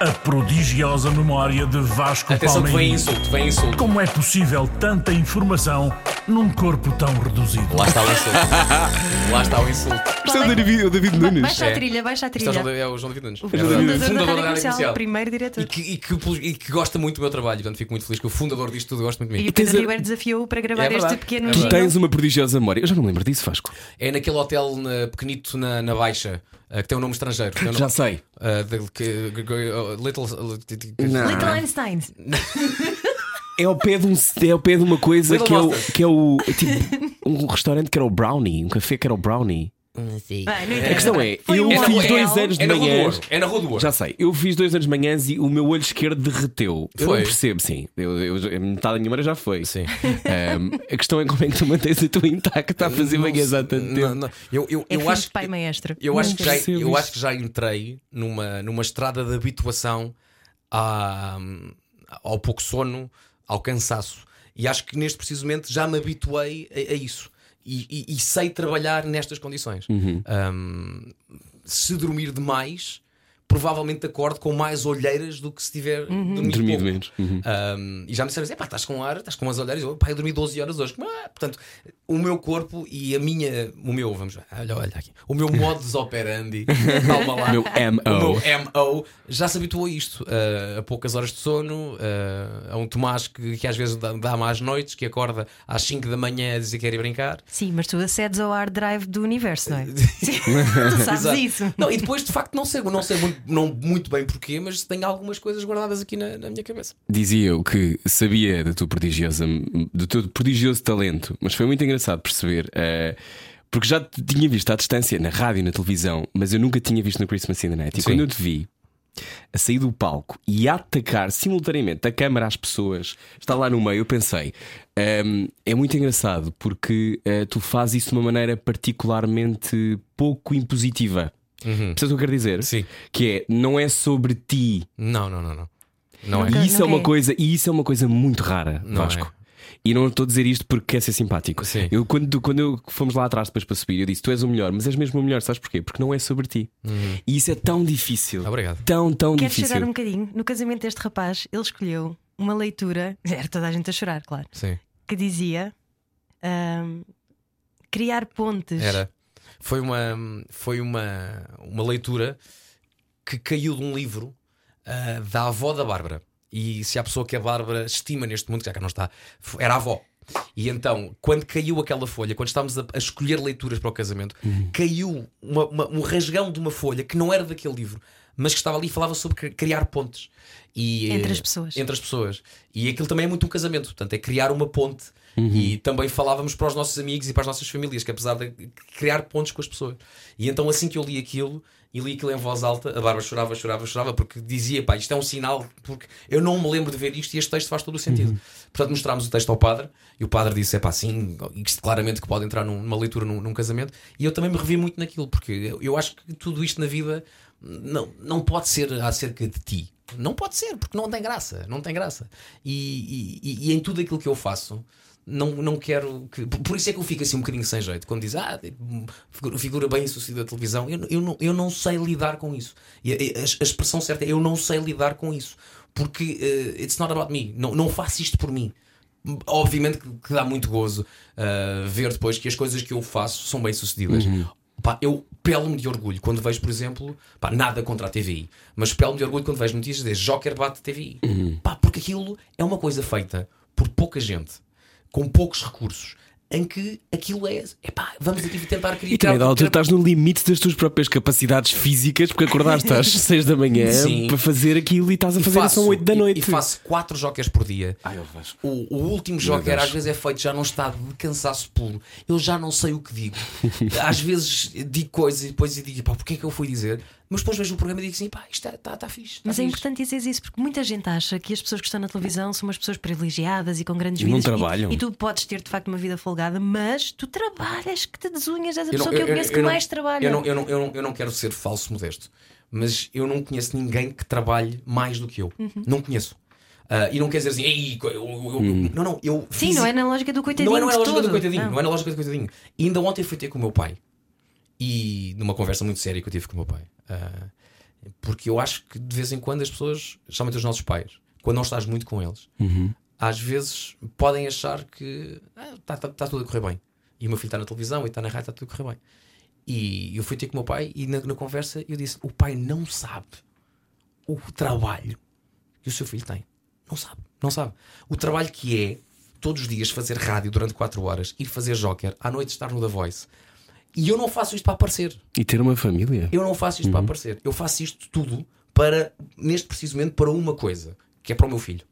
a prodigiosa memória de Vasco Atenção que vem insulto, vem insulto. Como é possível tanta informação num corpo tão reduzido? Lá está o insulto. Lá está o insulto. Isto é o David, o David Nunes. Baixa É. a trilha, baixa a Isto é o trilha. João, é o João David Nunes. O É verdade. fundador da Rádio Comercial, primeiro diretor. E que, e, que, e que gosta muito do meu trabalho, portanto fico muito feliz que o fundador disto tudo gosta muito de mim. E o tens Pedro a- Ribeiro desafiou-o para gravar É verdade, este pequeno é Tu jingle. tens uma prodigiosa memória. Eu já não me lembro disso, Vasco. É naquele hotel na- pequenito na, na Baixa, eh, que tem um nome estrangeiro. Tem um Já nome- sei. De- uh, Little. Não. Little Einstein. É ao pé de, um, é ao pé de uma coisa que é, o, que é o. Tipo, um restaurante que era o Brownie, um café que era o Brownie. Vai, não A questão é, Foi eu um É fiz rua- dois hotel. anos de É manhã. É na Rua do Ouro. Já sei, eu fiz dois anos de manhãs e o meu olho esquerdo derreteu. Eu Foi? não percebo, sim. Eu, eu- metade da minha memória já foi. Sim. Ahm, a questão é como é que tu mantens a tua intacta a fazer manhãs há tanto Não, tempo. não. Eu, eu, É eu filho acho pai que- maestro. Eu acho, Não que já, eu acho que já entrei numa, numa estrada de habituação à- ao pouco sono, ao cansaço. E acho que neste precisamente já me habituei a, a isso. E, e- e sei trabalhar nestas condições. Uhum. Um, se dormir demais, provavelmente acordo com mais olheiras do que se tiver dormido, Dormido menos. Uhum. Um, e já me disseram assim: "Epá, estás com ar, estás com umas olheiras. Eu, pá, eu dormi 12 horas hoje. Ah, portanto, o meu corpo e a minha, o meu, vamos ver, olha, olha aqui, o meu modus operandi, calma lá, O meu MO. o meu MO já se habituou a isto, uh, a poucas horas de sono, uh, a um Tomás que, que às vezes dá, dá más noites, que acorda às 5 da manhã a dizer que quer ir brincar. Sim, mas tu acedes ao hard drive do universo, não é? tu sabes Exato. isso. Não, e depois, de facto, não sei, não sei muito, não, muito bem porquê, mas tenho algumas coisas guardadas aqui na, na minha cabeça. Dizia eu que sabia da tua prodigiosa, do teu prodigioso talento, mas foi muito engraçado perceber. eh, porque já te tinha visto à distância na rádio e na televisão, mas eu nunca tinha visto no Christmas in the Night. E Sim. quando eu te vi a sair do palco e a atacar simultaneamente a câmara às pessoas, está lá no meio, eu pensei. ehm, é muito engraçado porque eh, tu fazes isso de uma maneira particularmente pouco impositiva. Percebes o que eu quero dizer? Uhum. Sim. Que é, não é sobre ti, Não, não, não, não. Não é. E isso é nunca uma é. coisa, e isso é uma coisa muito rara, Não Vasco. é. E não estou a dizer isto porque quer ser simpático. Sim. Eu, quando, quando eu fomos lá atrás depois para subir, eu disse: Tu és o melhor, mas és mesmo o melhor, sabes porquê? Porque não é sobre ti. E isso é tão difícil. Uhum. Obrigado. Tão, tão Queres difícil. chorar um bocadinho? No casamento deste rapaz, ele escolheu uma leitura, era toda a gente a chorar, claro, Sim. que dizia ahm, criar pontes. Era. Foi uma, foi uma, uma leitura que caiu de um livro ah, da avó da Bárbara. E se há pessoa que a Bárbara estima neste mundo, que já cá não está, era a avó. E então, quando caiu aquela folha, quando estávamos a, a escolher leituras para o casamento, caiu uma- uma- um rasgão de uma folha que não era daquele livro, mas que estava ali e falava sobre cri- criar pontes. E, Entre as pessoas. Entre as pessoas. E aquilo também é muito um casamento, portanto, é criar uma ponte. E também falávamos para os nossos amigos e para as nossas famílias, que apesar de criar pontes com as pessoas. E então, assim que eu li aquilo, e li aquilo em voz alta, a Bárbara chorava, chorava, chorava, porque dizia, pá, isto é um sinal, porque eu não me lembro de ver isto e este texto faz todo o sentido. Portanto, mostrámos o texto ao padre, e o padre disse, é pá, sim, isto claramente que pode entrar num- numa leitura num, num casamento, e eu também me revi muito naquilo, porque eu, eu acho que tudo isto na vida não, não pode ser acerca de ti. Não pode ser, porque não tem graça, não tem graça. E, e- e em tudo aquilo que eu faço, não, não quero que. por- isso é que eu fico assim um bocadinho sem jeito. Quando diz, ah, figura, bem sucedida da televisão, eu, eu, não, eu não sei lidar com isso. E a, a- a expressão certa é eu não sei lidar com isso. Porque eh, it's not about me. Não, não faço isto por mim. Obviamente que, que dá muito gozo uh, ver depois que as coisas que eu faço são bem sucedidas. Pá, eu pelo-me de orgulho quando vejo, por exemplo, pá, nada contra a TVI, mas pelo-me de orgulho quando vejo notícias de Joker bate TVI. Pá, porque aquilo é uma coisa feita por pouca gente, com poucos recursos, em que aquilo é, epá, vamos aqui tentar criar. E também altura estás no limite das tuas próprias capacidades físicas, porque acordaste às 6 da manhã Sim. para fazer aquilo e estás a fazer isso às 8 da e- noite. E, faço quatro jokers por dia. Ai. O, o último joker às vezes é feito já num estado de cansaço puro. Eu já não sei o que digo. Às vezes digo coisas e depois digo, pá, porquê é que eu fui dizer? Mas depois vejo o programa e digo assim: pá, isto está tá, tá fixe. tá Mas é fixe. importante dizer isso porque muita gente acha que as pessoas que estão na televisão são umas pessoas privilegiadas e com grandes E não trabalham. E, e tu podes ter de facto uma vida folgada, mas tu trabalhas que te desunhas, és a Eu não- pessoa que eu conheço que não- mais trabalha. Eu não, eu, não, eu, não, eu não quero ser falso modesto, mas eu não conheço ninguém que trabalhe mais do que eu. Uhum. Não conheço. Ah, e não quer dizer assim, Ei, eu, eu- eu- não, não, eu. Sim, fiz- não é na lógica do coitadinho. Não é, não é na lógica do todo. coitadinho, não. Não. é na lógica do coitadinho. E ainda ontem fui ter com o meu pai e numa conversa muito séria que eu tive com o meu pai. Ah, porque eu acho que de vez em quando as pessoas, especialmente os nossos pais, quando não estás muito com eles, às vezes podem achar que está tá, tá tudo a correr bem. E o meu filho está na televisão e está na rádio, está tudo a correr bem. E eu fui ter com o meu pai e na, na conversa eu disse: o pai não sabe o trabalho que o seu filho tem. Não sabe, não sabe. O trabalho que é todos os dias fazer rádio durante 4 horas, ir fazer joker, à noite estar no The Voice. E eu não faço isto para aparecer. E ter uma família. Eu não faço isto para aparecer. Eu faço isto tudo para, neste preciso momento, para uma coisa, que é para o meu filho.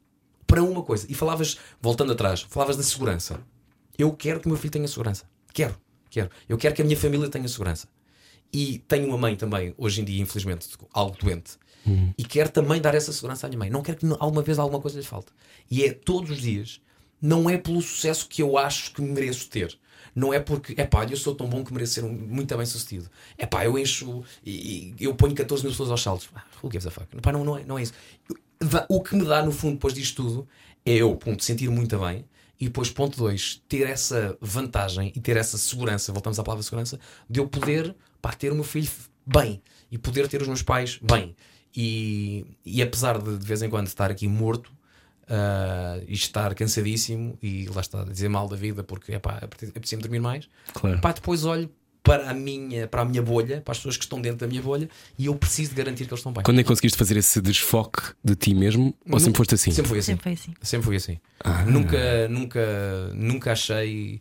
Para uma coisa. E falavas, voltando atrás, falavas da segurança. Eu quero que o meu filho tenha segurança. Quero, quero. Eu quero que a minha família tenha segurança. E tenho uma mãe também, hoje em dia, infelizmente, algo doente. E quero também dar essa segurança à minha mãe. Não quero que alguma vez alguma coisa lhe falte. E é todos os dias. Não é pelo sucesso que eu acho que mereço ter. Não é porque, é pá, eu sou tão bom que mereço ser um- muito bem sucedido. É pá, eu encho e, e eu ponho 14 mil pessoas aos saltos. Ah, who gives a fuck? Pá, não, não, é, não é isso. O que me dá, no fundo, depois disto tudo, é eu, ponto, sentir muito bem. E depois, ponto 2, ter essa vantagem e ter essa segurança, voltamos à palavra segurança, de eu poder pá, ter o meu filho bem e poder ter os meus pais bem. E, e apesar de de vez em quando estar aqui morto ah, e estar cansadíssimo e lá está, dizer mal da vida porque epá, apetecia-me dormir mais, Claro. Epá, depois olho para a, minha, para a minha bolha, para as pessoas que estão dentro da minha bolha e eu preciso de garantir que eles estão bem. Quando é que conseguiste fazer esse desfoque de ti mesmo? Ou sempre foste assim? Sempre foi assim. Sempre foi assim. Sempre fui assim. Ah. Nunca, nunca, nunca achei.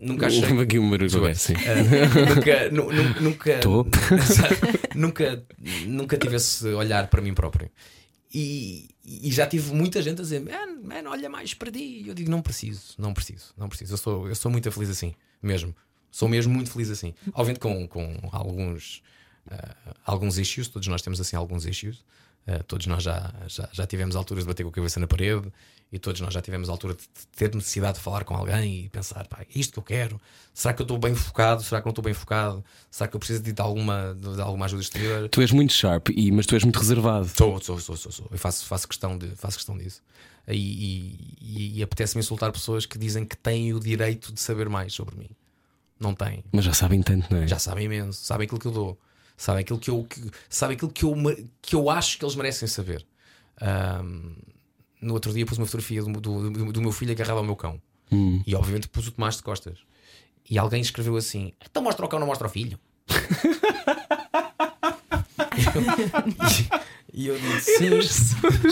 Nunca achei. Aqui uma Desculpa. sim. Ah, nunca, nu- nu- nunca, nunca, nunca tive esse olhar para mim próprio. E, e já tive muita gente a dizer: man, man, olha mais para ti. E eu digo: não preciso, não preciso, não preciso. Eu sou, eu sou muito feliz assim, mesmo. Sou mesmo muito feliz assim. Obviamente com, com alguns, ah, alguns issues, todos nós temos assim alguns issues. Ah, todos nós já, já, já tivemos alturas de bater com a cabeça na parede e todos nós já tivemos a altura de ter necessidade de falar com alguém e pensar: pá, é isto que eu quero? Será que eu estou bem focado? Será que não estou bem focado? Será que eu preciso de, de alguma, de, de alguma ajuda exterior? Tu és muito sharp, e, mas tu és muito reservado. Sou, sou, sou, sou, sou. Eu faço, faço, questão de, faço questão disso. E, e, e, e apetece-me insultar pessoas que dizem que têm o direito de saber mais sobre mim. Não têm. Mas já sabem tanto, não é? Já sabem imenso, sabem aquilo que eu dou, sabem aquilo que eu, que, sabem aquilo que eu, que eu acho que eles merecem saber. Ahm, no outro dia pus uma fotografia do, do, do- do meu filho agarrado ao meu cão e obviamente pus o Tomás de costas. E alguém escreveu assim: Então mostra o cão, não mostra o filho. e eu disse: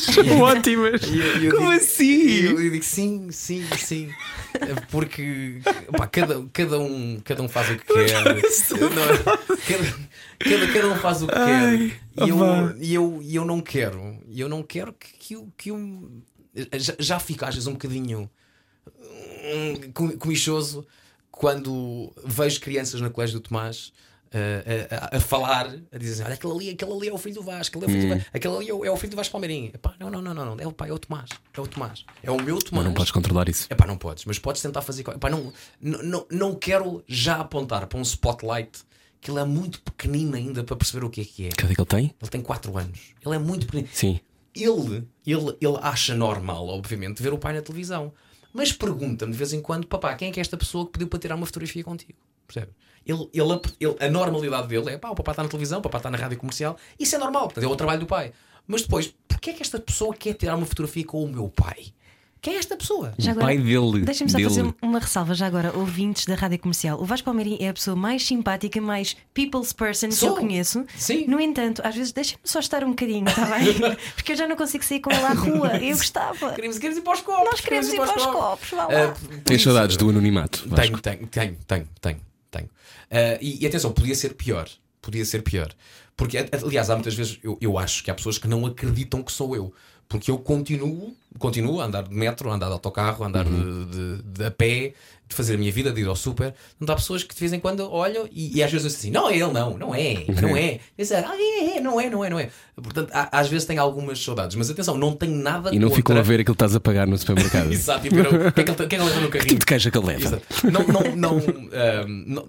Sim. Ótimas! E eu- eu Como digo- assim? Eu, eu digo sim, sim, sim. Porque pá, cada, cada, um, cada um faz o que quer. Não, cada, cada, cada um faz o que quer. E eu, eu, eu não quero. E eu não quero que, que, eu, que eu. Já, já fico às vezes um bocadinho hum, com- comichoso quando vejo crianças no colégio do Tomás. A, a- a falar, a dizer assim: olha, aquele ali, aquele ali é o filho do Vasco, aquele, é o filho do Vasco, aquele ali é o, é o filho do Vasco Palmeirinho. Epá, não, não, não, não, não, é o pai, é o Tomás, é o Tomás, é o meu Mas Tomás. não podes controlar isso. Epá, não podes, mas podes tentar fazer. Epá, não, não, não, não quero já apontar para um spotlight que ele é muito pequenino ainda para perceber o que é que é. Cadê que ele tem? Ele tem 4 anos, ele é muito pequenino. Sim. Ele, ele, ele acha normal, obviamente, ver o pai na televisão. Mas pergunta-me de vez em quando, papá, quem é que é esta pessoa que pediu para tirar uma fotografia contigo? Percebe? Ele, ele, ele- a normalidade dele é pá, o papá está na televisão, o papá está na rádio comercial, isso é normal, portanto, é o trabalho do pai. Mas depois, porquê é que esta pessoa quer tirar uma fotografia com o meu pai? Quem é esta pessoa? Já o pai dele. Deixa-me só dele. fazer uma ressalva já agora, ouvintes da rádio comercial. O Vasco Palmeirim é a pessoa mais simpática, mais people's person que Sou. eu conheço. Sim. No entanto, às vezes deixa-me só estar um bocadinho, está bem? Porque eu já não consigo sair com ele à rua. Eu gostava. Queremos, queremos ir para os copos. Nós queremos ir para os copos, vá lá. Ah, por Tens isso- saudades do anonimato? Vasco? Tenho, tenho, tenho, tenho, tenho. Tenho. Ah, e, e atenção, podia ser pior. Podia ser pior. Porque, aliás, há muitas vezes eu, eu acho que há pessoas que não acreditam que sou eu. Porque eu continuo, continuo a andar de metro, a andar de autocarro, a andar de, de, de a pé, de fazer a minha vida, de ir ao super. Não há pessoas que de vez em quando olham e, e às vezes assim, não é ele, não, não é, não é. Dizer, ah, é, é, não é, não é, não é. Portanto, há- às vezes tenho algumas saudades, mas atenção, não tenho nada E não contra... ficam a ver aquilo que estás a pagar no supermercado. Exato, e viram, o que é que ele, que é que leva no Que carrinho? tipo de é que ele leva? Exato. Não, não, não, ahm, não,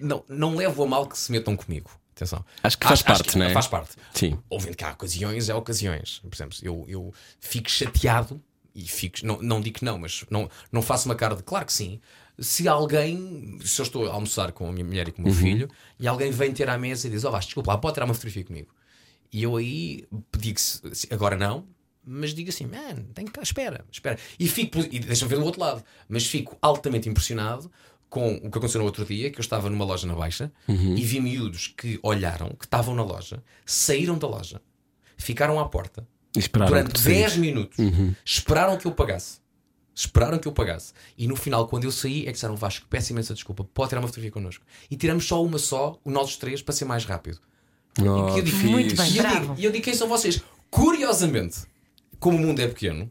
não, não levo a mal que se metam comigo. Atenção. Acho que faz parte, não é? Faz parte. Sim. Ouvindo que há ocasiões, é ocasiões. Por exemplo, eu, eu fico chateado e fico, não, não digo que não, mas não, não faço uma cara de claro que sim. Se alguém, se eu estou a almoçar com a minha mulher e com o meu filho e alguém vem ter à mesa e diz: Ó, oh, desculpa lá, pode tirar uma fotografia comigo. E eu aí digo agora não, mas digo assim: man, tem que espera, espera. E fico, e deixa-me ver do outro lado, mas fico altamente impressionado com o que aconteceu no outro dia, que eu estava numa loja na Baixa e vi miúdos que olharam, que estavam na loja, saíram da loja, ficaram à porta esperaram durante tu 10 saísse. minutos, esperaram que eu pagasse. Esperaram que eu pagasse. E no final, quando eu saí, é que disseram Vasco, peço imensa desculpa, pode tirar uma fotografia connosco. E tiramos só uma só, o nós três, para ser mais rápido. Oh, E eu digo, Muito bem, e eu digo, e eu digo quem são vocês. Curiosamente, como o mundo é pequeno,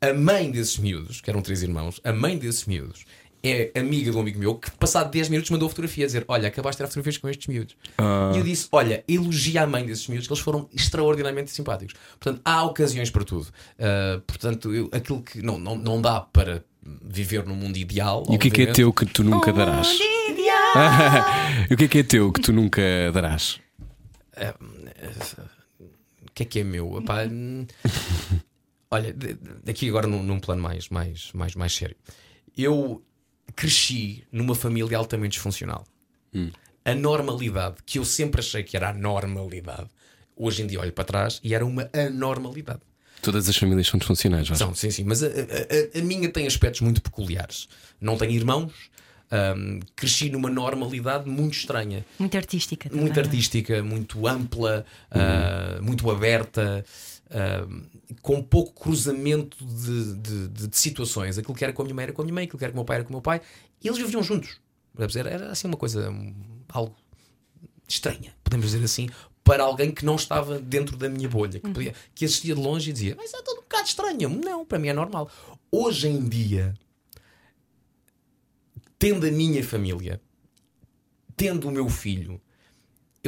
a mãe desses miúdos, que eram três irmãos, a mãe desses miúdos é amiga de um amigo meu que, passado 10 minutos, mandou a fotografia a dizer: Olha, acabaste de tirar fotografias com estes miúdos. Ah. E eu disse: Olha, elogia a mãe desses miúdos, que eles foram extraordinariamente simpáticos. Portanto, há ocasiões para tudo. Ah, portanto, eu- aquilo que não, não, não dá para viver num mundo ideal. E o que é que é teu que tu nunca darás? e o que é que é teu que tu nunca darás? O que é que é meu? Epá, olha, de- de- aqui agora num, num plano mais, mais, mais, mais sério. Eu cresci numa família altamente disfuncional. A normalidade, que eu sempre achei que era a normalidade, hoje em dia olho para trás e era uma anormalidade. Todas as famílias são disfuncionais, Vasco. São, sim, sim, mas a, a- a- minha tem aspectos muito peculiares. Não tenho irmãos, hum, cresci numa normalidade muito estranha Muito artística. também, muito é? artística, muito ampla, ah, muito aberta, com pouco cruzamento de, de- de- de situações. Aquilo que era com a minha mãe era com a minha mãe, aquilo que era com o meu pai era com o meu pai. E eles viviam juntos. Era, era assim uma coisa, algo estranha, podemos dizer assim, para alguém que não estava dentro da minha bolha, que, podia, que assistia de longe e dizia: Mas é tudo um bocado estranho. Não, para mim é normal. Hoje em dia, tendo a minha família, tendo o meu filho,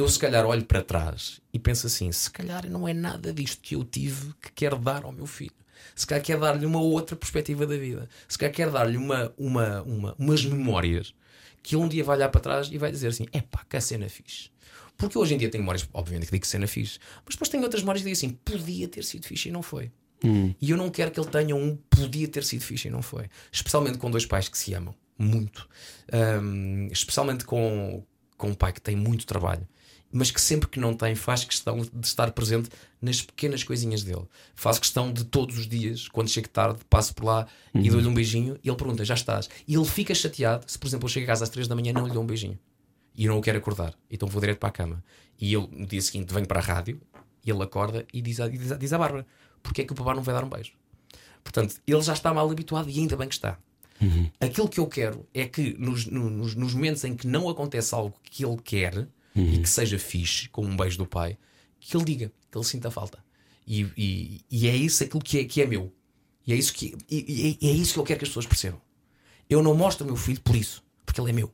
eu se calhar olho para trás e penso assim: se calhar não é nada disto que eu tive que quero dar ao meu filho. Se calhar quero dar-lhe uma outra perspectiva da vida. Se calhar quero dar-lhe uma, uma, uma, umas memórias que ele um dia vai olhar para trás e vai dizer assim: epá, que a cena fixe. Porque hoje em dia tenho memórias, obviamente, que digo cena fixe, mas depois tenho outras memórias que digo assim: podia ter sido fixe e não foi. E eu não quero que ele tenha um podia ter sido fixe e não foi. Especialmente com dois pais que se amam muito. Ahm, especialmente com, com um pai que tem muito trabalho. Mas que sempre que não tem, faz questão de estar presente nas pequenas coisinhas dele. Faz questão de todos os dias, quando chego tarde, passo por lá e dou-lhe um beijinho e ele pergunta: já estás? E ele fica chateado se, por exemplo, eu chego a casa às 3 da manhã e não lhe dou um beijinho. E eu não o quero acordar. Então vou direto para a cama. E eu, no dia seguinte, venho para a rádio e ele acorda e diz, à- diz, à- diz à Bárbara: porque é que o papá não vai dar um beijo? Portanto, ele já está mal habituado e ainda bem que está. Aquilo que eu quero é que nos, no- nos, nos momentos em que não acontece algo que ele quer e que seja fixe, como um beijo do pai, que ele diga, que ele sinta falta. E, e- e é isso aquilo que é, que é meu. E é, isso que, e- e é isso que eu quero que as pessoas percebam. Eu não mostro o meu filho por isso, porque ele é meu.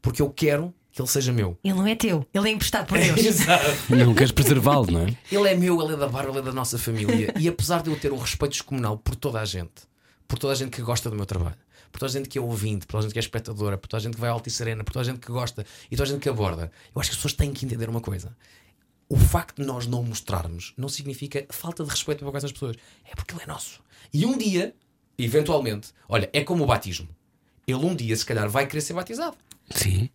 Porque eu quero que ele seja meu. Ele não é teu, ele é emprestado por Deus. Exato. Não queres preservá-lo, não é? Ele é meu, ele é da Bárbara, ele é da nossa família. E apesar de eu ter um respeito descomunal por toda a gente, por toda a gente que gosta do meu trabalho, por toda a gente que é ouvinte, por toda a gente que é espectadora, por toda a gente que vai ao Alta e Serena, por toda a gente que gosta e toda a gente que aborda, eu acho que as pessoas têm que entender uma coisa. O facto de nós não mostrarmos não significa falta de respeito para com essas pessoas. É porque ele é nosso. E um dia, eventualmente, olha, é como o batismo. Ele um dia, se calhar, vai querer ser batizado. Sim.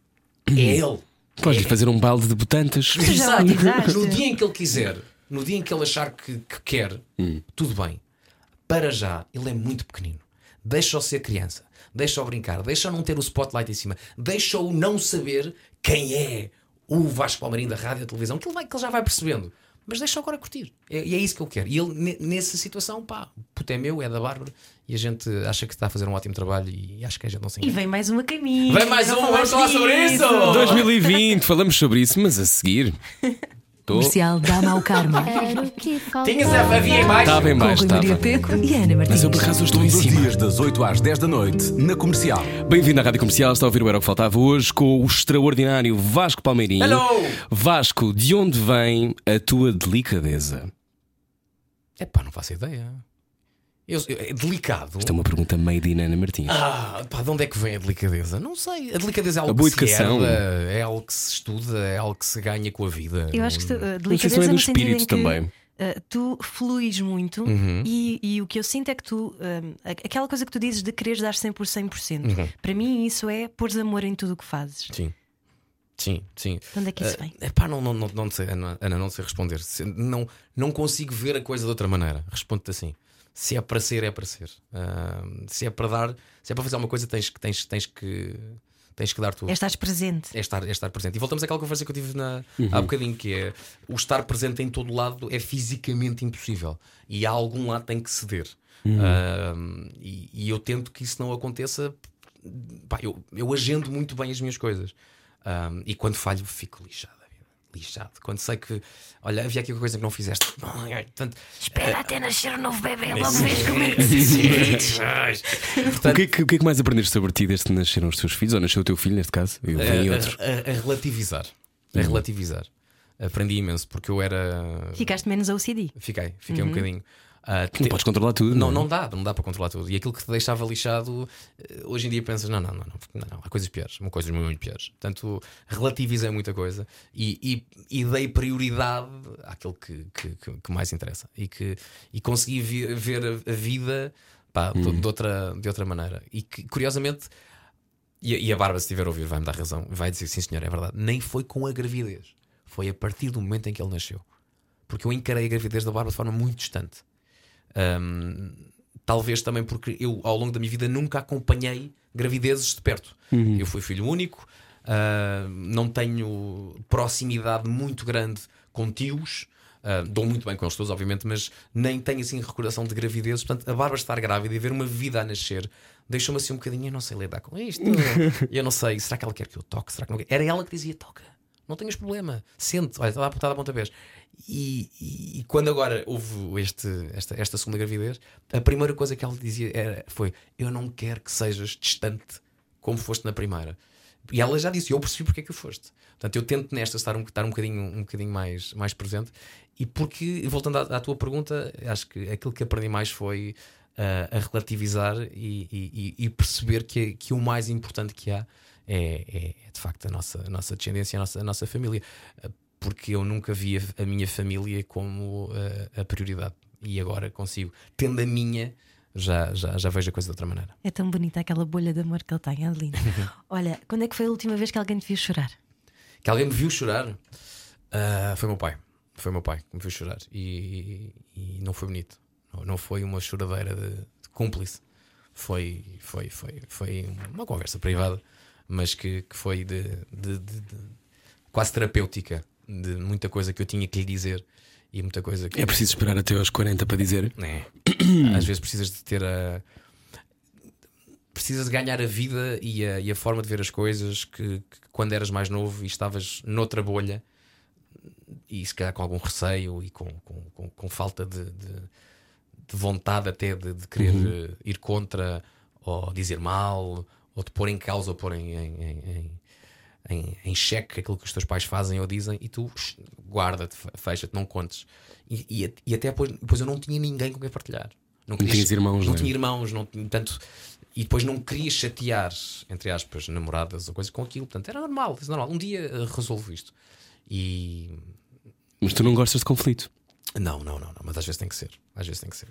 É ele. Podes fazer um balde de Exato. batizaste. No dia em que ele quiser, no dia em que ele achar que, que quer, tudo bem. Para já, ele é muito pequenino. Deixa-o ser criança. Deixa-o brincar. Deixa-o não ter o spotlight em cima. Deixa-o não saber quem é o Vasco Palmeirinho da rádio e da televisão, que ele, vai, que ele já vai percebendo. Mas deixa agora curtir. É- E é, isso que eu quero. E ele, ne- nessa situação, pá, puto é meu, é da Bárbara, e a gente acha que está a fazer um ótimo trabalho e acho que a gente não se E engana. vem mais uma caminho. Vem mais um, vamos falar sobre isso! 2020, falamos sobre isso, mas a seguir. Tô. Comercial dá mau karma. Tinhas a havia em baixo. Estava em Com baixo, Rui Maria estava. Peco e Ana Martins. Mas eu por acaso estou em Todos os cima. dias, das 8 às 10 da noite, na comercial. Bem-vindo à Rádio Comercial, está a ouvir o Era o que Faltava hoje com o extraordinário Vasco Palmeirinho. Hello! Vasco, de onde vem a tua delicadeza? É pá, não faço ideia. Eu, é delicado. Isto é uma pergunta made in Ana Martins. Ah, pá, de onde é que vem a delicadeza? Não sei. A delicadeza é algo A boa que educação. se herda, é algo que se estuda, é algo que se ganha com a vida. Eu acho que uh, sei se delicadeza vem do no sentido em espírito que, também. uh, tu fluis muito Uhum. e, e o que eu sinto é que tu, um, a- aquela coisa que tu dizes de quereres dar 100 por 100%, Uhum. para mim isso é pôres amor em tudo o que fazes. Sim. Sim, sim. De onde é que isso vem? É pá, não, não, não, não sei, Ana, Ana, não sei responder. Não, não consigo ver a coisa de outra maneira. Respondo-te assim. Se é para ser, é para ser. Ah, se é para dar, se é para fazer alguma coisa, tens, que- tens, tens, que, tens que dar tudo. É estás presente. É estar, é estar presente. E voltamos àquela conversa que eu tive na, há bocadinho, que é o estar presente em todo lado é fisicamente impossível. E há algum lado tem que ceder. Ah, e, e eu tento que isso não aconteça. Pá, eu, eu agendo muito bem as minhas coisas. E quando falho, fico lixado. Lixado. Quando sei que, olha, havia aqui uma coisa que não fizeste. Portanto, Espera até nascer um novo bebê, logo vês como é O que, é que, o que é que mais aprendeste sobre ti desde que nasceram os teus filhos? Ou nasceu o teu filho, neste caso? E vem a, outro. a- a relativizar. A relativizar. Aprendi imenso, porque eu era. Ficaste menos OCD. Fiquei, fiquei um bocadinho. Ah, Não te- podes controlar tudo. não, é? não dá, não dá para controlar tudo. E aquilo que te deixava lixado, eh, hoje em dia pensas: não, não, não, não, não, não, há coisas piores, há coisas muito piores. Portanto, relativizei muita coisa e, e, e dei prioridade àquilo que, que, que- mais interessa e, que, e consegui vi- ver a, a vida pá, de, de outra, de outra maneira. E que, curiosamente, e, a- e a Bárbara, se estiver a ouvir, vai-me dar razão, vai dizer: sim, senhor, é verdade. Nem foi com a gravidez, foi a partir do momento em que ele nasceu. Porque eu encarei a gravidez da Bárbara de forma muito distante. Um, talvez também porque eu, ao longo da minha vida, nunca acompanhei gravidezes de perto. Eu fui filho único, uh, não tenho proximidade muito grande com tios. Uh, dou muito bem com eles todos, obviamente, mas nem tenho assim recordação de gravidezes. Portanto, a Bárbara estar grávida e ver uma vida a nascer deixou-me assim um bocadinho. Eu não sei lidar com isto. eu não sei. Será que ela quer que eu toque? Será que não quer? Era ela que dizia: toca, não tenhas problema, sente, olha, está apontada a pontapés. E, e, e quando agora houve este, esta, esta segunda gravidez, a primeira coisa que ela dizia era, foi: Eu não quero que sejas distante como foste na primeira. E ela já disse: Eu percebi porque é que foste. Portanto, eu tento nesta estar um, estar um bocadinho, um bocadinho mais, mais presente. E porque, voltando à, à tua pergunta, acho que aquilo que aprendi mais foi ah, a relativizar e- e- e perceber que, que o mais importante que há é, é, de facto a nossa, a nossa descendência, a nossa, a nossa família. Ah, Porque eu nunca via a minha família como ah, a prioridade. E agora consigo, tendo a minha, já, já, já vejo a coisa de outra maneira. É tão bonita aquela bolha de amor que ele tem, é lindo. Olha, quando é que foi a última vez que alguém te viu chorar? Que alguém me viu chorar ah, foi meu pai. Foi meu pai que me viu chorar. E, e não foi bonito. Não, não foi uma choradeira de, de cúmplice. Foi, foi, foi, foi uma conversa privada, mas que, que foi de, de- de- de- quase terapêutica. De muita coisa que eu tinha que lhe dizer e muita coisa que. É preciso esperar até aos 40 para dizer. É. Às vezes precisas de ter a. Precisas de ganhar a vida e a, e a forma de ver as coisas que, que quando eras mais novo e estavas noutra bolha e se calhar com algum receio e com, com, com, com falta de, de, de vontade até de, de querer eh, ir contra ou dizer mal ou de pôr em causa ou pôr em, em, em, em, em, xeque aquilo que os teus pais fazem ou dizem e tu guarda-te, fe- fecha-te, não contes. E, e, e até depois, depois eu não tinha ninguém com quem partilhar. Não, queria- tinhas irmãos, não não é? tinha irmãos, não tinha tanto. E depois não queria chatear, entre aspas, namoradas ou coisas com aquilo. Portanto, era normal, é normal. Um dia resolvo isto. E Mas tu não gostas de conflito. Não, não, não, não, mas às vezes tem que ser. Às vezes tem que ser.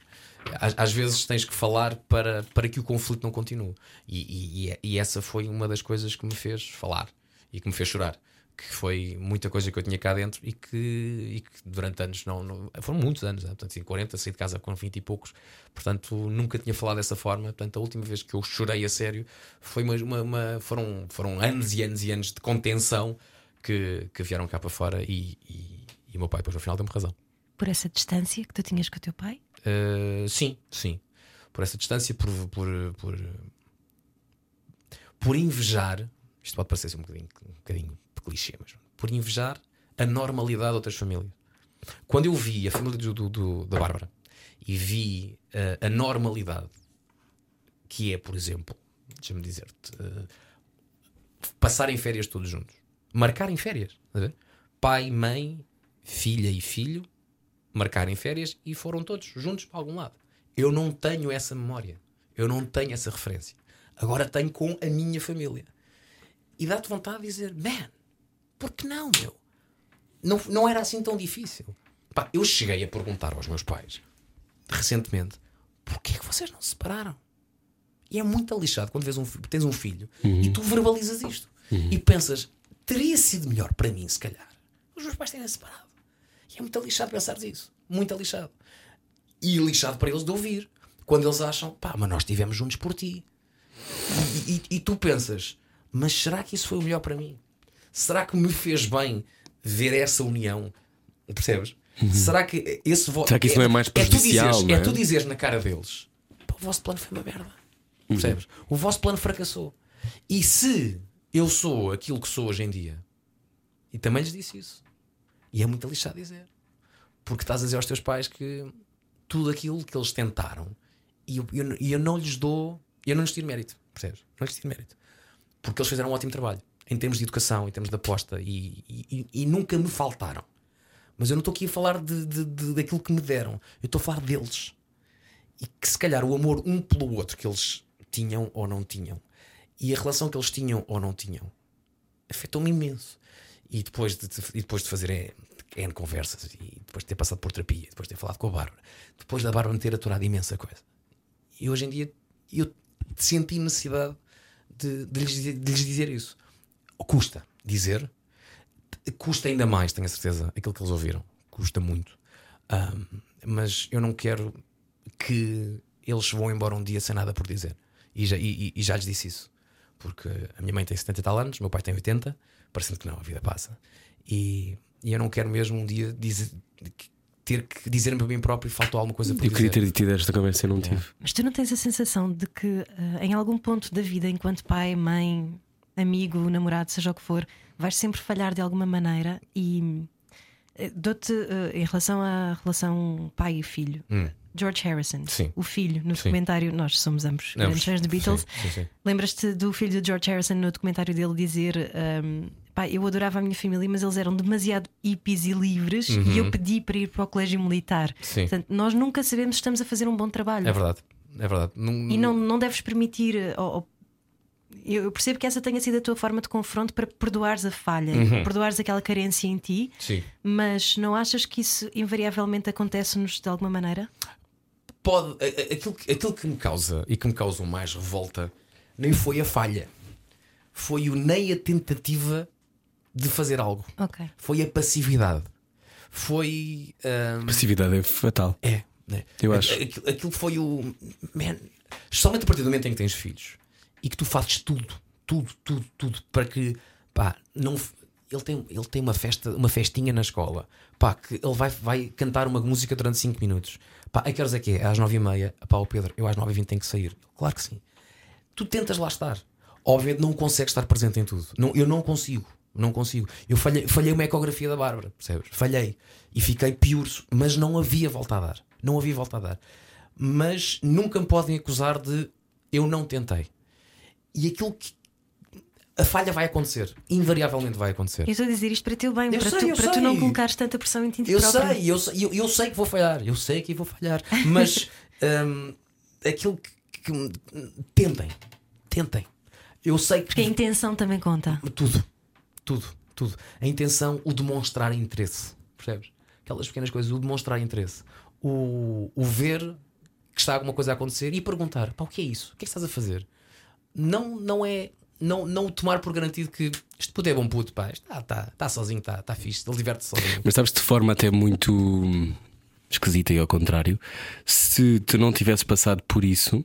Às, às vezes tens que falar para, para que o conflito não continue. E, e- é- e essa foi uma das coisas que me fez falar e que me fez chorar. Que foi muita coisa que eu tinha cá dentro e que, e que durante anos não, não- Foram muitos anos, né? portanto, assim, 40, saí de casa com 20 e poucos. Portanto, nunca tinha falado dessa forma. Portanto, a última vez que eu chorei a sério foi uma, uma- uma- foram, foram anos e anos e anos de contenção que, que vieram cá para fora. E, e, e o meu pai, depois, no final, deu-me razão. Por essa distância que tu tinhas com o teu pai? Uh, sim, sim. Por essa distância, por, por, por, por invejar, isto pode parecer um bocadinho, um bocadinho clichê, mas por invejar a normalidade de outras famílias. Quando eu vi a família do, do- do- da Bárbara e vi eh, a normalidade que é, por exemplo, deixa-me dizer-te, eh, passarem férias todos juntos, marcarem férias, pai, mãe, filha e filho marcarem férias e foram todos juntos para algum lado. Eu não tenho essa memória, eu não tenho essa referência. Agora tenho com a minha família. E dá-te vontade de dizer, man, por que não, meu? Não, não era assim tão difícil. Pá, eu cheguei a perguntar aos meus pais, recentemente, porquê é que vocês não se separaram? E é muito lixado quando vês um, tens um filho e tu verbalizas isto e pensas, teria sido melhor para mim, se calhar, os meus pais terem separado. E é muito lixado pensar isso. Muito lixado. E lixado para eles de ouvir. Quando eles acham, pá, mas nós estivemos juntos por ti. E, e- e tu pensas, mas será que isso foi o melhor para mim? Será que me fez bem ver essa união? Percebes? Será que esse voto. Será que isso não é mais tu prejudicial, dizeres, não é? é tu dizeres na cara deles: "Pá, o vosso plano foi uma merda. Percebes? O vosso plano fracassou. E se eu sou aquilo que sou hoje em dia, e também lhes disse isso, e é muito lixado dizer, porque estás a dizer aos teus pais que tudo aquilo que eles tentaram, e eu, eu, eu não lhes dou, eu não lhes tiro mérito, percebes? Não lhes tiro mérito, porque eles fizeram um ótimo trabalho em termos de educação, em termos de aposta, e- e- e nunca me faltaram. Mas eu não estou aqui a falar de, de- de- daquilo que me deram, eu estou a falar deles e que se calhar o amor um pelo outro que eles tinham ou não tinham e a relação que eles tinham ou não tinham afetou-me imenso. E depois de, e depois de fazer N, conversas e depois de ter passado por terapia, depois de ter falado com a Bárbara, depois da Bárbara me ter aturado imensa coisa. E hoje em dia eu senti necessidade de, de lhes, de lhes dizer isso. Custa dizer, custa ainda mais, tenho a certeza, aquilo que eles ouviram. Custa muito. Ahm, mas eu não quero que eles vão embora um dia sem nada por dizer. E já, e- e já lhes disse isso. Porque a minha mãe tem 70 e tal anos, meu pai tem 80, parecendo que não, a vida passa. E, e eu não quero mesmo um dia dizer, ter que dizer-me para mim próprio faltou alguma coisa por Eu queria dizer. ter tido esta conversa e não tive. Mas tu não tens a sensação de que eh, em algum ponto da vida, enquanto pai, mãe, amigo, namorado, seja o que for, vais sempre falhar de alguma maneira e eh, dou-te eh, em relação à relação pai e filho. George Harrison, Sim. o filho, no Sim. documentário, nós somos ambos grandes fãs de Beatles. Lembras-te do filho de George Harrison no documentário dele dizer: um, pá, Eu adorava a minha família, mas eles eram demasiado hippies e livres e eu pedi para ir para o colégio militar. Uhum. Sim. Portanto, nós nunca sabemos se estamos a fazer um bom trabalho. É verdade. É verdade. Não- E não, não deves permitir. eh, ou- eu percebo que essa tenha sido a tua forma de confronto para perdoares a falha, Uhum. perdoares aquela carência em ti, Sim. mas não achas que isso invariavelmente acontece-nos de alguma maneira? pode. Aquilo, que- aquilo que me causa e que me causou mais revolta nem foi a falha, foi o nem a tentativa de fazer algo, Ok. foi a passividade, foi. ahm, Passividade é fatal. é, né? Eu acho. Aquilo, aquilo foi o. Man, somente a partir do momento em que tens filhos e que tu fazes tudo, tudo, tudo, tudo para que. Pá, não. Ele tem, ele tem uma festa, uma festinha na escola. Pá, que ele vai, vai cantar uma música durante 5 minutos. Pá, a que horas é que é? É Às 9 e meia. Pá, o Pedro, eu às 9 e 20 tenho que sair. Claro que sim. Tu tentas lá estar. Obviamente não consegues estar presente em tudo. Não, eu não consigo. Não consigo. Eu falhei, falhei uma ecografia da Bárbara, percebes? Falhei. E fiquei pior, mas não havia volta a dar. Não havia volta a dar. Mas nunca me podem acusar de eu não tentei. E aquilo que. A falha vai acontecer. Invariavelmente vai acontecer. Eu estou a dizer isto para teu bem, Eu para, sei, tu, para tu não colocares tanta pressão em ti Eu próprio. sei, eu sei, eu, eu sei que vou falhar, eu sei que vou falhar, mas hum, aquilo que, que- tentem, tentem. Eu sei Porque a que intenção também conta. tudo, tudo, tudo. A intenção, o demonstrar interesse, percebes? Aquelas pequenas coisas, o demonstrar interesse, o, o ver que está alguma coisa a acontecer e perguntar: pá, o que é isso? O que é que estás a fazer? Não, não é. Não, não tomar por garantido que este puto é bom puto, pá, está tá, tá sozinho, está tá fixe, ele diverte-se sozinho. Mas sabes de forma até muito esquisita e ao contrário, se tu não tivesses passado por isso,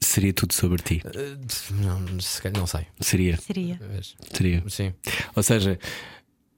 seria tudo sobre ti. Uh, não, não sei. Seria, Seria. Seria. Sim. Ou seja,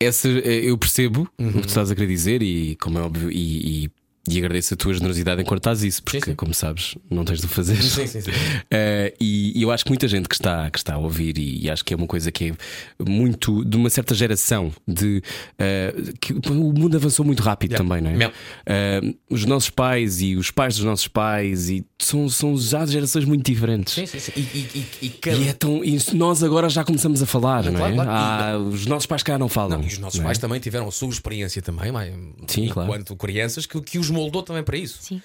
essa, eu percebo o que tu estás a querer dizer, e como é óbvio, e, e- E agradeço a tua generosidade em cortares isso, porque, sim. como sabes, não tens de o fazer. Sim, sim, sim. Eh, e, e eu acho que muita gente que está, que está a ouvir, e, e acho que é uma coisa que é muito de uma certa geração, de eh, que o mundo avançou muito rápido Yeah. também, não é? Eh, os nossos pais e os pais dos nossos pais e são, são já gerações muito diferentes. Sim, sim, sim. E, e, cada- é tão, nós agora já começamos a falar, não, claro, é? claro. Ah, os nossos pais cá não falam. Não, e os nossos não é? pais também tiveram a sua experiência também, mas, Sim, claro. enquanto crianças, que, que os moldou também para isso. Sim.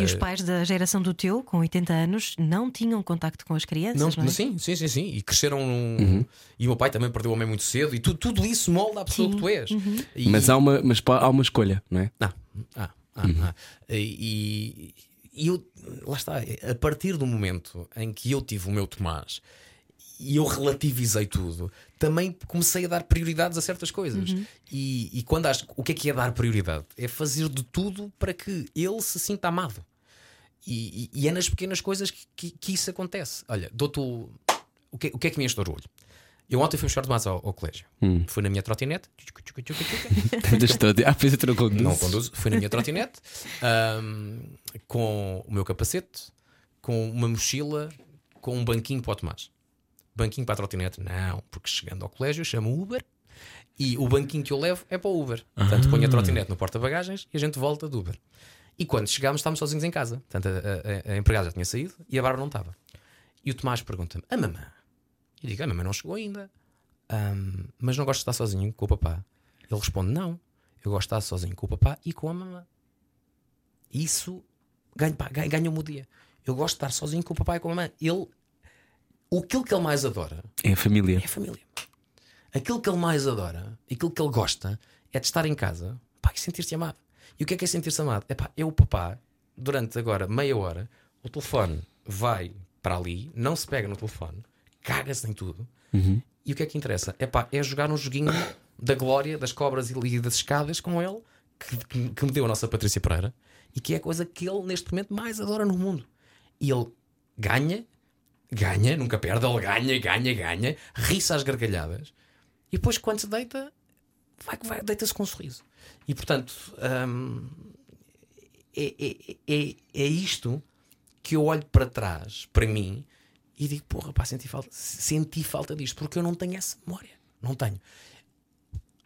E os pais da geração do teu, com 80 anos, não tinham contacto com as crianças, não, é? Sim, sim, sim, sim. E cresceram. num- E o meu pai também perdeu a mãe muito cedo. E tu- tudo isso molda a pessoa que tu és. E- Mas, há uma, mas pá, há uma escolha, não é? Não. Ah, ah, ah. E, e eu, lá está, a partir do momento em que eu tive o meu Tomás e eu relativizei tudo, também comecei a dar prioridades a certas coisas. E, e quando acho o que é que é dar prioridade? É fazer de tudo para que ele se sinta amado. E, e- e é nas pequenas coisas que, que- que isso acontece. Olha, dou-te o, o, que, o que é que me enche de orgulho? Eu ontem fui buscar o Tomás ao, ao colégio. Fui na minha trotinete. Ah, fez a troca Não conduzo, fui na minha trotinete ahm, com o meu capacete, com uma mochila, com um banquinho para o Tomás. Banquinho para a trotinete? Não, porque chegando ao colégio chamo o Uber e o banquinho que eu levo é para o Uber. Portanto, ponho a trotinete no porta-bagagens e a gente volta do Uber. E quando chegámos, estávamos sozinhos em casa. Portanto, a, a- a empregada já tinha saído e a Bárbara não estava. E o Tomás pergunta-me: A mamã? Eu digo: A mamã não chegou ainda. "Ahm, mas não gosto de estar sozinho com o papá. Ele responde: Não, eu gosto de estar sozinho com o papá e com a mamã. Isso ganha- pá, ganha- ganha-me o dia. Eu gosto de estar sozinho com o papai e com a mamãe. Ele, aquilo que ele mais adora É a família. é a família. Aquilo que ele mais adora, aquilo que ele gosta, é de estar em casa pá, e sentir-se amado. E o que é que é sentir-se amado? É pá, o papá, durante agora meia hora, o telefone vai para ali, não se pega no telefone, caga-se em tudo. E o que é que interessa? É pá, é jogar um joguinho da glória, das cobras e das escadas com ele, que, que- que me deu a nossa Patrícia Pereira, e que é a coisa que ele neste momento mais adora no mundo. E ele ganha, ganha, nunca perde, ele ganha, ganha, ganha, ri-se às gargalhadas, e depois quando se deita, vai, vai, deita-se com um sorriso. E portanto, hum, é, é, é, é isto que eu olho para trás, para mim, e digo, porra, pá, senti falta, senti falta disto, porque eu não tenho essa memória. Não tenho.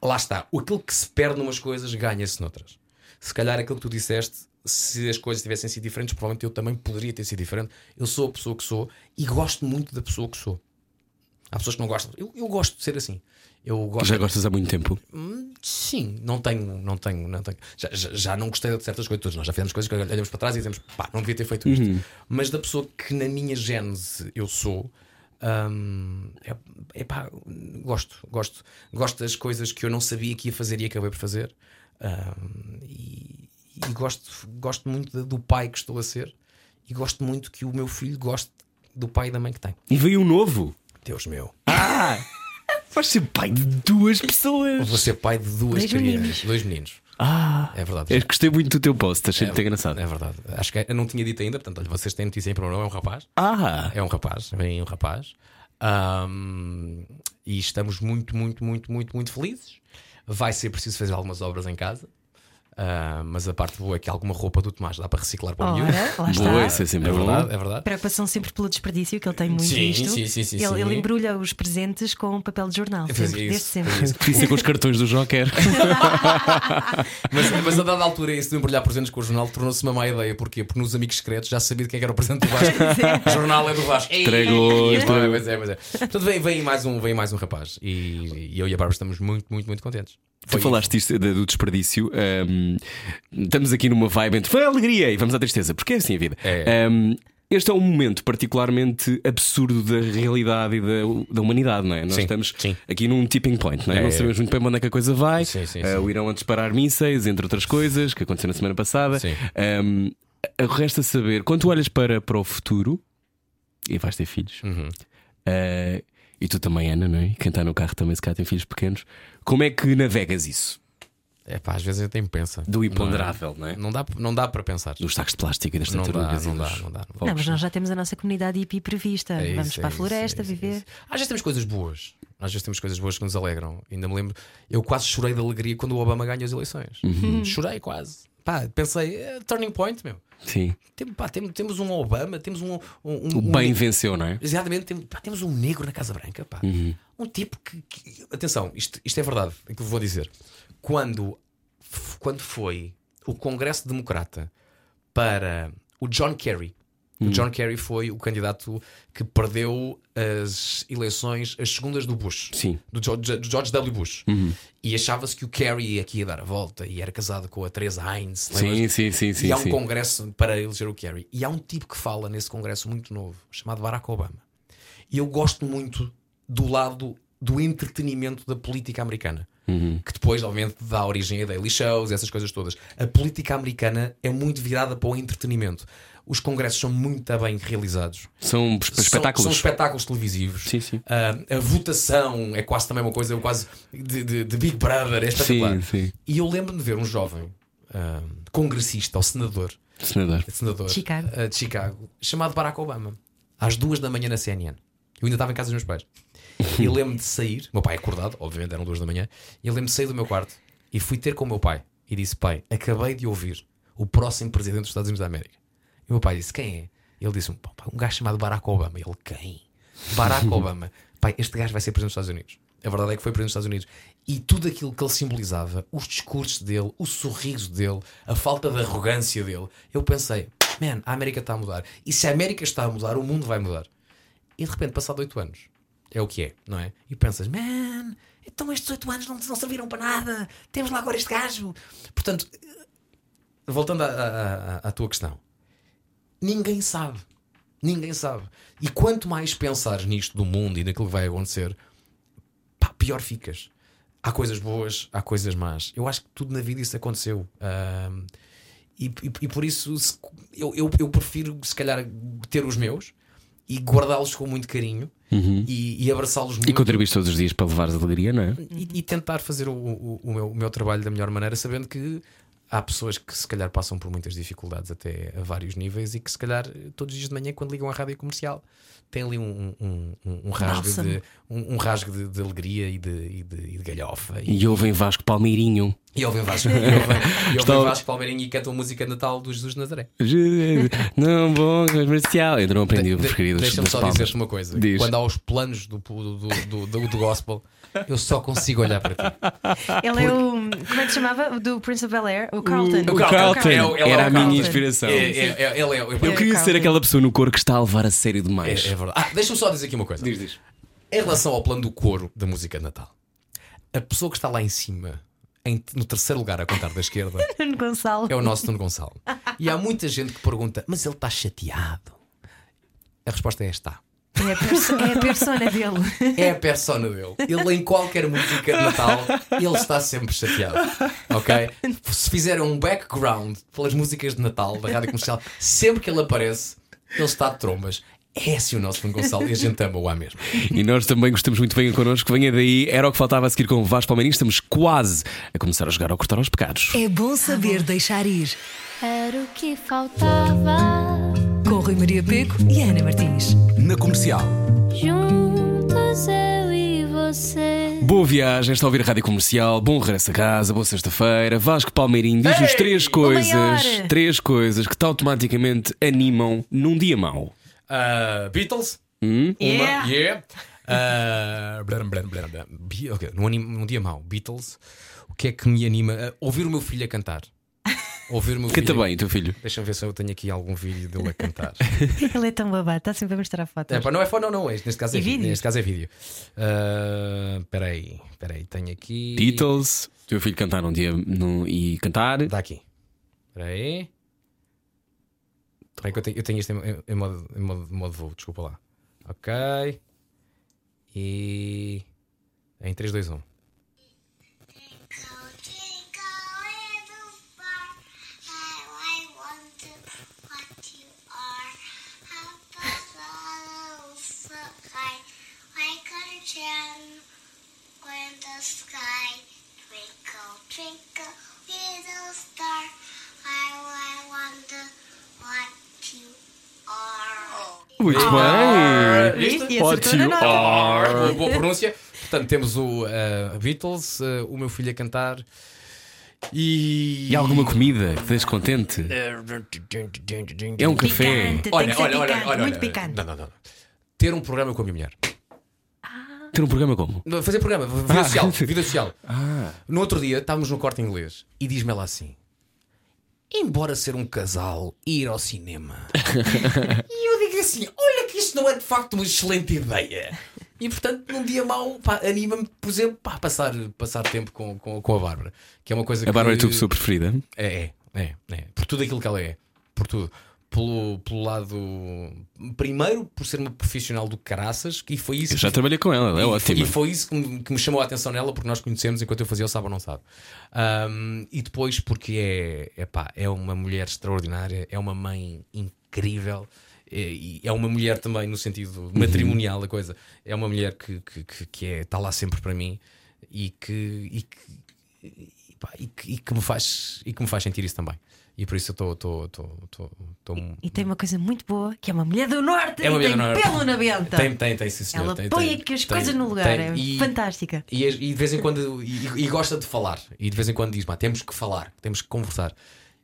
Lá está. Aquilo que se perde numas coisas ganha-se noutras. Se calhar aquilo que tu disseste, se as coisas tivessem sido diferentes, provavelmente eu também poderia ter sido diferente. Eu sou a pessoa que sou e gosto muito da pessoa que sou. Há pessoas que não gostam. Eu, eu gosto de ser assim. Eu gosto Já gostas há muito tempo. Sim, não tenho, não tenho, não tenho. Já, já, já não gostei de certas coisas todas. Nós já fizemos coisas que olhamos para trás e dizemos, pá, não devia ter feito isto. Mas da pessoa que na minha gênese eu sou, hum, é, é pá, gosto, gosto, gosto das coisas que eu não sabia que ia fazer e acabei por fazer. Hum, e, e gosto, gosto muito do pai que estou a ser e gosto muito que o meu filho goste do pai e da mãe que tem. E veio um novo. Deus meu. Vais ser pai de duas pessoas. Vou ser pai de duas Dois crianças. meninos. Dois meninos. Ah, É verdade. eu gostei muito do teu post, achei muito engraçado. É verdade. Acho que eu não tinha dito ainda, portanto, olha, vocês têm notícia em primeiro lugar, é um rapaz. Ah, É um rapaz, vem um rapaz. Ahm, e estamos muito, muito, muito, muito, muito felizes. Vai ser preciso fazer algumas obras em casa. Ah, mas a parte boa é que alguma roupa do Tomás dá para reciclar para o miúdo. Boa, isso é sempre É verdade, é verdade. Preocupação sempre pelo desperdício, que ele tem muito Sim, isto. sim, sim, sim, ele, sim. ele embrulha os presentes com papel de jornal. Sempre, isso, desde sempre. isso. Podia ser com os cartões do Joker. Mas, mas a dada altura, isso de embrulhar presentes com o jornal tornou-se uma má ideia. Porquê? Porque nos amigos secretos já sabia de quem é que era o presente do Vasco. o jornal é do Vasco. Entregou. Pois é, pois é. Portanto, vem, vem, mais um, vem mais um rapaz. E, e eu e a Bárbara estamos muito, muito, muito contentes. Tu falaste isto do desperdício. Hum, estamos aqui numa vibe entre foi alegria e vamos à tristeza, porque é assim a vida. É. Hum, este é um momento particularmente absurdo da realidade e da, da humanidade, não é? Nós Sim, estamos sim. aqui num tipping point, não é? É, não é. sabemos muito bem onde é que a coisa vai. Sim, sim. o Irão a disparar mísseis, entre outras coisas, que aconteceu na semana passada. Hum, resta saber, quando tu olhas para, para o futuro e vais ter filhos, Uhum. ah, e tu também, Ana, não é? Quem está no carro também, se calhar tem filhos pequenos, como é que navegas isso? É pá, às vezes eu tenho pensa. Do imponderável, não é? Não dá, não dá para pensar. Dos sacos de plástico e das Não dá, não dá, não dá. Não, mas nós já temos a nossa comunidade hippie prevista. É Vamos isso, para é a isso, floresta é isso, é viver. isso. Às vezes temos coisas boas. Às vezes temos coisas boas que nos alegram. Ainda me lembro, eu quase chorei de alegria quando o Obama ganhou as eleições. Uhum. Chorei quase. Pá, pensei, eh, turning point, meu. Sim. Tem- pá, tem- temos um Obama, temos um. um, um- O um- bem venceu, não é? Exatamente, tem- pá, temos um negro na Casa Branca, pá. Um tipo que, que- Atenção, isto, isto é verdade, é que eu vou dizer. Quando, quando foi o Congresso Democrata para o John Kerry, o John Kerry foi o candidato que perdeu as eleições, as segundas do Bush, Sim. do George, do George W. Bush. E achava-se que o Kerry aqui ia dar a volta e era casado com a Teresa Heinz. Sim, sim, sim, sim. e há um sim. congresso para eleger o Kerry. E há um tipo que fala nesse congresso muito novo, chamado Barack Obama. E eu gosto muito do lado do entretenimento da política americana. Que depois, obviamente, dá origem a daily shows, essas coisas todas. A política americana é muito virada para o entretenimento. Os congressos são muito bem realizados. São esp- São- espetáculos. São, espetáculos televisivos. Sim, sim. Ah, a votação é quase também uma coisa quase de, de- de Big Brother. É espetacular. Sim, sim. E eu lembro-me de ver um jovem ah, congressista ou senador Senador. senador Chicago. uh, de Chicago, chamado Barack Obama, às duas da manhã na CNN. Eu ainda estava em casa dos meus pais. E lembro-me de sair, meu pai acordado, obviamente eram duas da manhã, e eu lembro-me de sair do meu quarto e fui ter com o meu pai e disse: Pai, acabei de ouvir o próximo presidente dos Estados Unidos da América. E o meu pai disse: Quem é? Ele disse: "Pá, pá, Um gajo chamado Barack Obama. Ele: Quem? Barack Obama. Pai, este gajo vai ser presidente dos Estados Unidos. A verdade é que foi presidente dos Estados Unidos. E tudo aquilo que ele simbolizava, os discursos dele, o sorriso dele, a falta de arrogância dele, eu pensei: Man, a América está a mudar. E se a América está a mudar, o mundo vai mudar. E de repente, passado oito anos, é o que é, não é? E pensas: Man, então estes oito anos não, não serviram para nada. Temos lá agora este gajo. Portanto, voltando à- tua questão, ninguém sabe. Ninguém sabe. E quanto mais pensares nisto do mundo e naquilo que vai acontecer, pá, pior ficas. Há coisas boas, há coisas más. Eu acho que tudo na vida isso aconteceu. Ahm, e, e- e por isso se- eu, eu, eu prefiro, se calhar, ter os meus e guardá-los com muito carinho e, e abraçá-los muito. E contribuís todos os dias para levares alegria, não é? E, e tentar fazer o, o- o meu, o meu trabalho da melhor maneira, sabendo que há pessoas que se calhar passam por muitas dificuldades até a vários níveis e que se calhar todos os dias de manhã, quando ligam à rádio comercial, tem ali um, um, um, um rasgo, de, um, um rasgo de, de alegria e de, e de, e de galhofa. E, E ouvem Vasco Palmeirinho. e ouvem Vasco, e ouvem, e ouvem Vasco Palmeirinho e cantam a música de Natal do Jesus de Nazaré. Não, bom, comercial. Ainda não aprendi o De- preferido das Deixa-me só palmas. dizer-te uma coisa: Diz. quando há os planos do, do, do, do, do- do gospel, eu só consigo olhar para ti. Ele é o. Como é que se chamava? Do Prince of Bel Air? O Carlton. O Carlton. É é o Era a minha inspiração. É, é, é, ele é, Eu É, queria ser aquela pessoa no coro que está a levar a sério é, demais. Verdade. Ah, deixa-me só dizer aqui uma coisa. Diz, diz. Em relação ao plano do coro da música de Natal, a pessoa que está lá em cima, em- no terceiro lugar a contar da esquerda, é o nosso Nuno Gonçalo. E há muita gente que pergunta: mas ele está chateado? A resposta é: está. É a, perso- é a persona dele. É a persona dele. Ele, em qualquer música de Natal, ele está sempre chateado. Ok? Se fizerem um background pelas músicas de Natal da rádio comercial, sempre que ele aparece, ele está de trombas. É assim o nosso Nuno Gonçalo e a gente ama-o à mesma. E nós também gostamos muito, venha connosco, venha daí. Era o que faltava a seguir com o Vasco Palmeirinho. Estamos quase a começar a jogar ao cortar aos pecados. É bom saber deixar ir. Era o que faltava. Com Rui Maria Peco e Ana Martins. Na comercial. Juntos eu e você. Boa viagem, está a ouvir a rádio comercial. Bom regresso a casa, boa sexta-feira. Vasco Palmeirinho diz-nos três coisas, três coisas que te automaticamente animam num dia mau. Uh, Beatles. Hum? Yeah. Uma. Yeah. Uh, blá, blá, blá, blá. Be- ok, Num, anim- num dia mau, Beatles. O que é que me anima? Uh, ouvir o meu filho a cantar. Ouvir o meu Canta filho. bem, teu filho. Deixa-me ver se eu tenho aqui algum vídeo dele a cantar. Ele é tão babado, está sempre a mostrar fotos. É, pá, não é foto, não, não. Este, neste, caso é E vídeo. neste caso é vídeo. Espera aí, espera aí, tenho aqui. Beatles, teu filho cantar num dia num- e cantar. Está aqui. Espera aí. Espera que eu tenho, eu tenho isto em, em- modo, em modo, modo voo, desculpa lá. Ok. E. Em 3, 2, 1. When the sky twinkle, little star, I, I wonder what. Muito Ah, bem. What you are. Boa, pronúncia. Portanto, temos o ah, Beatles, ah, o meu filho a cantar E. E alguma comida que te deixe contente? É um café. Picante, Olha, olha, olha, picante, olha, muito olha. picante. Não, não, não. Ter um programa com a minha mulher. Ter um programa como? Fazer programa, vida Ah. social. Vida social. No outro dia estávamos no corte inglês e diz-me ela assim: Embora ser um casal e ir ao cinema. e eu digo assim: Olha que isto não é de facto uma excelente ideia. E portanto, num dia mau, anima-me, por exemplo, pá, passar, passar tempo com, com, com a Bárbara. Que é uma coisa A Bárbara é a que. tua pessoa preferida? É, é, é, é. Por tudo aquilo que ela é. Por tudo. Pelo, pelo lado. Primeiro, por ser uma profissional do caraças, e foi isso. Eu já que- trabalhei com ela, ela é foi- ótima. E foi isso que me, que me chamou a atenção nela, porque nós conhecemos enquanto eu fazia o Sabe ou Não Sabe. Ahm, e depois, porque é, é, pá, é uma mulher extraordinária, é uma mãe incrível. é- é uma mulher também no sentido Uhum. matrimonial da coisa. É uma mulher que, que, que, que é, está lá sempre para mim e que, e que, e, pá, e que, e que me faz, e que me faz sentir isso também. E por isso eu estou. estou- estou- estou- estou- E tem uma coisa muito boa que é uma mulher do norte É uma e mulher tem do norte. pelo na benta. Tem, tem, tem, sim, senhor. Ela tem, põe tem, aqui as tem, coisas no lugar, tem. é E- fantástica. E, e de vez em quando e, e gosta de falar e de vez em quando diz: "Pá, temos que falar, temos que conversar.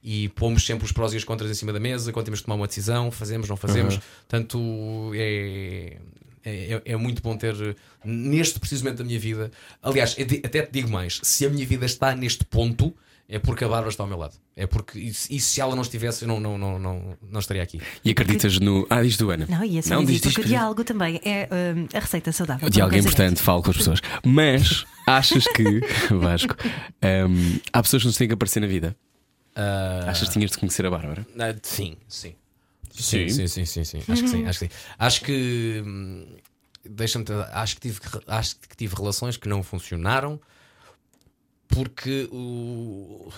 E pomos sempre os prós e os contras em cima da mesa quando temos que tomar uma decisão, fazemos, não fazemos. Portanto, é, é, é muito bom ter neste precisamente da minha vida. Aliás, até te digo mais: se a minha vida está neste ponto, é porque a Bárbara está ao meu lado. É porque, e, se- e se ela não estivesse, eu não, não, não, não, não estaria aqui. E acreditas no. Ah, diz do Ana. Não, e esse não, diz, diz, porque o diz. diálogo também é hum, a receita saudável. O diálogo é um importante, falo com as pessoas. Mas achas que, Vasco, hum, há pessoas que nos têm que aparecer na vida? Achas que tinhas de conhecer a Bárbara? Ah, sim, sim. Sim? Sim, sim, sim, sim. Acho que sim, acho que sim. Acho que hum, deixa-me acho que tive acho que tive relações que não funcionaram porque o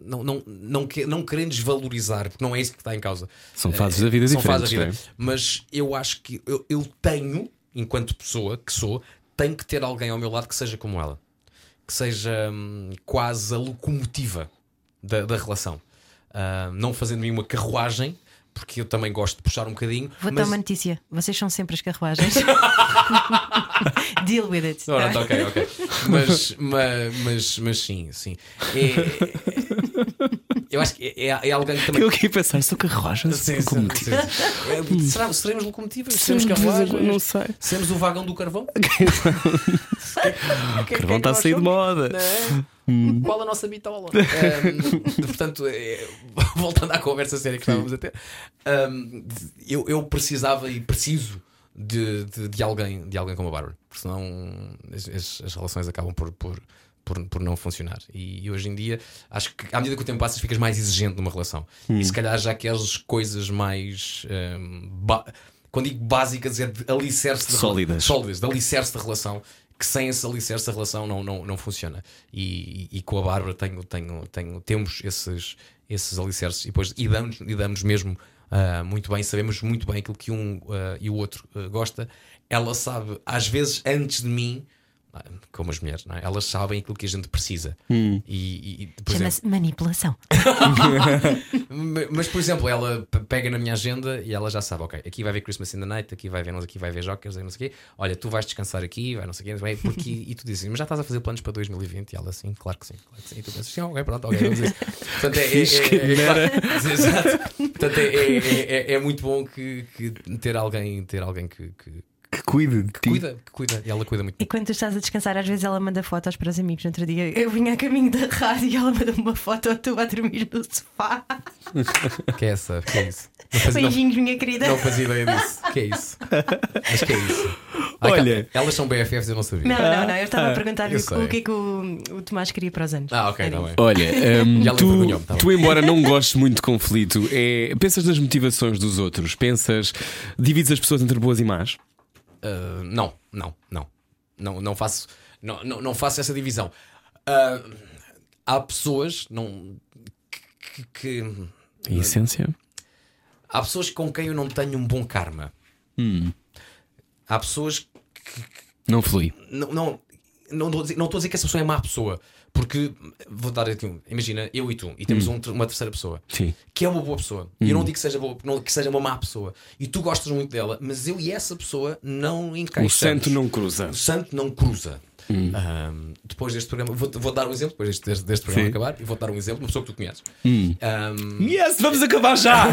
não, não, não, não querendo desvalorizar, porque não é isso que está em causa. São fases da vida São fases diferentes. da vida. é? Mas eu acho que eu, eu tenho, enquanto pessoa que sou, tenho que ter alguém ao meu lado que seja como ela, que seja hum, quase a locomotiva da, da relação. Ah, não fazendo de mim uma carruagem, porque eu também gosto de puxar um bocadinho. Vou mas... dar uma notícia. Vocês são sempre as carruagens. Deal with it. Ora, tá ok, ok. Mas, mas, mas, mas sim, sim. É- eu acho que é, é alguém que também. Eu aqui a pensar, sou carruagem? Sim, sim, sim. É, será- seremos locomotivas? Seremos carruagens? Não sei. Seremos o vagão do carvão? O carvão está a sair de moda. É? Qual a nossa bitola? Ahm, portanto, é, voltando à conversa séria que estávamos a ter, ahm, eu, eu precisava e preciso de, de, de alguém, de alguém como a Bárbara, porque senão as, as- as relações acabam por, por, por, por não funcionar. E, e hoje em dia, acho que à medida que o tempo passa, ficas mais exigente numa relação. E se calhar já queres coisas mais. ba- quando digo básicas, é de alicerce de Sólidas. sólidas, de alicerce da relação, que sem esse alicerce a relação não, não, não funciona. E, e, e com a Bárbara tenho, tenho, tenho, temos esses, esses alicerces e depois e damos, e damos mesmo ah, muito bem, sabemos muito bem aquilo que um ah, e o outro ah, gosta. Ela sabe, às vezes, antes de mim. Ah, Como as mulheres, não é? Elas sabem aquilo que a gente precisa. E, e, e, exemplo, Chama-se manipulação. Ma- Mas, por exemplo, ela pega na minha agenda e ela já sabe, ok, aqui vai ver Christmas in the Night, aqui vai ver, não, aqui vai ver Jokers, não sei o quê. Olha, tu vais descansar aqui, vai não sei o quê, porque, e tu dizes, mas já estás a fazer planos para 2020? E ela assim, claro que sim, claro que sim. E tu pensas, sim, ok, pronto, ok, vamos isso. Portanto, é, é, é, é. Portanto, é, é, é, é muito bom que, que ter alguém, ter alguém que, que Que cuide de ti. cuida, que cuida, e ela cuida muito E quando tu estás a descansar, às vezes ela manda fotos para os amigos. No outro dia eu vinha a caminho da rádio e ela manda uma foto tu a dormir no sofá. que é essa, que é isso. Não, Beijinhos, minha querida. não fazia ideia disso. Que é isso? Mas que é isso? Olha. cá, elas são BFFs, eu não sabia. Não, não, não. Eu estava a perguntar-lhe eu o, o que é que o, o Tomás queria para os anos. Ah, ok, está bem. Olha, lhe tu, tá tu, embora não gostes muito de conflito, é, pensas nas motivações dos outros? Pensas, divides as pessoas entre boas e más? Uh, não, não, não. Não, não faço, não, não, não faço essa divisão. Uh, há pessoas não, que, que- que- Em essência? há pessoas com quem eu não tenho um bom karma. Há pessoas Não flui. não, não, não, estou a dizer, não estou a dizer que essa pessoa é má pessoa. Porque vou dar aqui um. Imagina, eu e tu, e temos um ter- uma terceira pessoa Sim. que é uma boa pessoa. E eu não digo que seja, boa, não, que seja uma má pessoa. E tu gostas muito dela, mas eu e essa pessoa não encaixamos. O santo não cruza. O santo não cruza. Ahm, depois deste programa, vou, vou dar um exemplo, depois deste, deste, deste programa Sim. acabar, e vou dar um exemplo, uma pessoa que tu conheces. Ahm, Yes, vamos acabar já!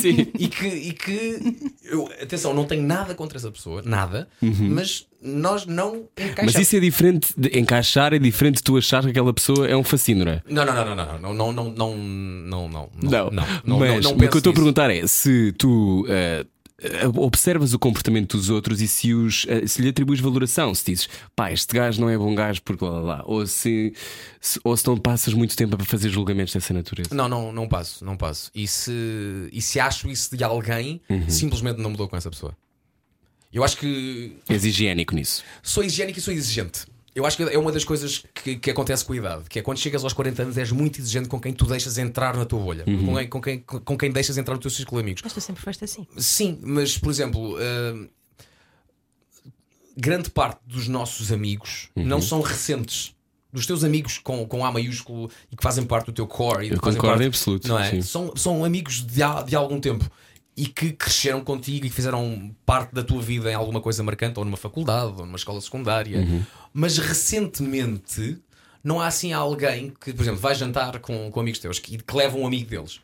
Sim. e que, e que eu, atenção, não tenho nada contra essa pessoa, nada, Uhum. mas nós não encaixamos. Mas isso é diferente de encaixar, é diferente de tu achar que aquela pessoa é um fascínio, não é? Não, não, não, não, não, não, não, não, não, não, não, Não, não, não, mas não o que eu estou a perguntar é se tu eh, eh, observas o comportamento dos outros e se, os, eh, se lhe atribuis valoração, se dizes pá, este gajo não é bom gajo porque lá lá, lá, ou se, se- ou se não passas muito tempo a fazer julgamentos dessa natureza. Não, não, não passo, não passo. E se, e se acho isso de alguém, simplesmente não mudou com essa pessoa. Eu acho que És higiênico nisso. sou higiênico e sou exigente. Eu acho que é uma das coisas que, que acontece com a idade, que é quando chegas aos 40 anos és muito exigente com quem tu deixas entrar na tua bolha, com, quem, com, quem, com quem deixas entrar no teu círculo de amigos. Mas tu sempre foste assim. Sim, mas por exemplo, hum, grande parte dos nossos amigos não são recentes. Dos teus amigos com, com A maiúsculo e que fazem parte do teu core. E Eu concordo parte- em absoluto, Não é? sim. São, são amigos de, há- de algum tempo e que cresceram contigo e que fizeram parte da tua vida em alguma coisa marcante, ou numa faculdade, ou numa escola secundária. Uhum. Mas recentemente não há assim alguém que, por exemplo, vai jantar com, com amigos teus que, que leva um amigo deles.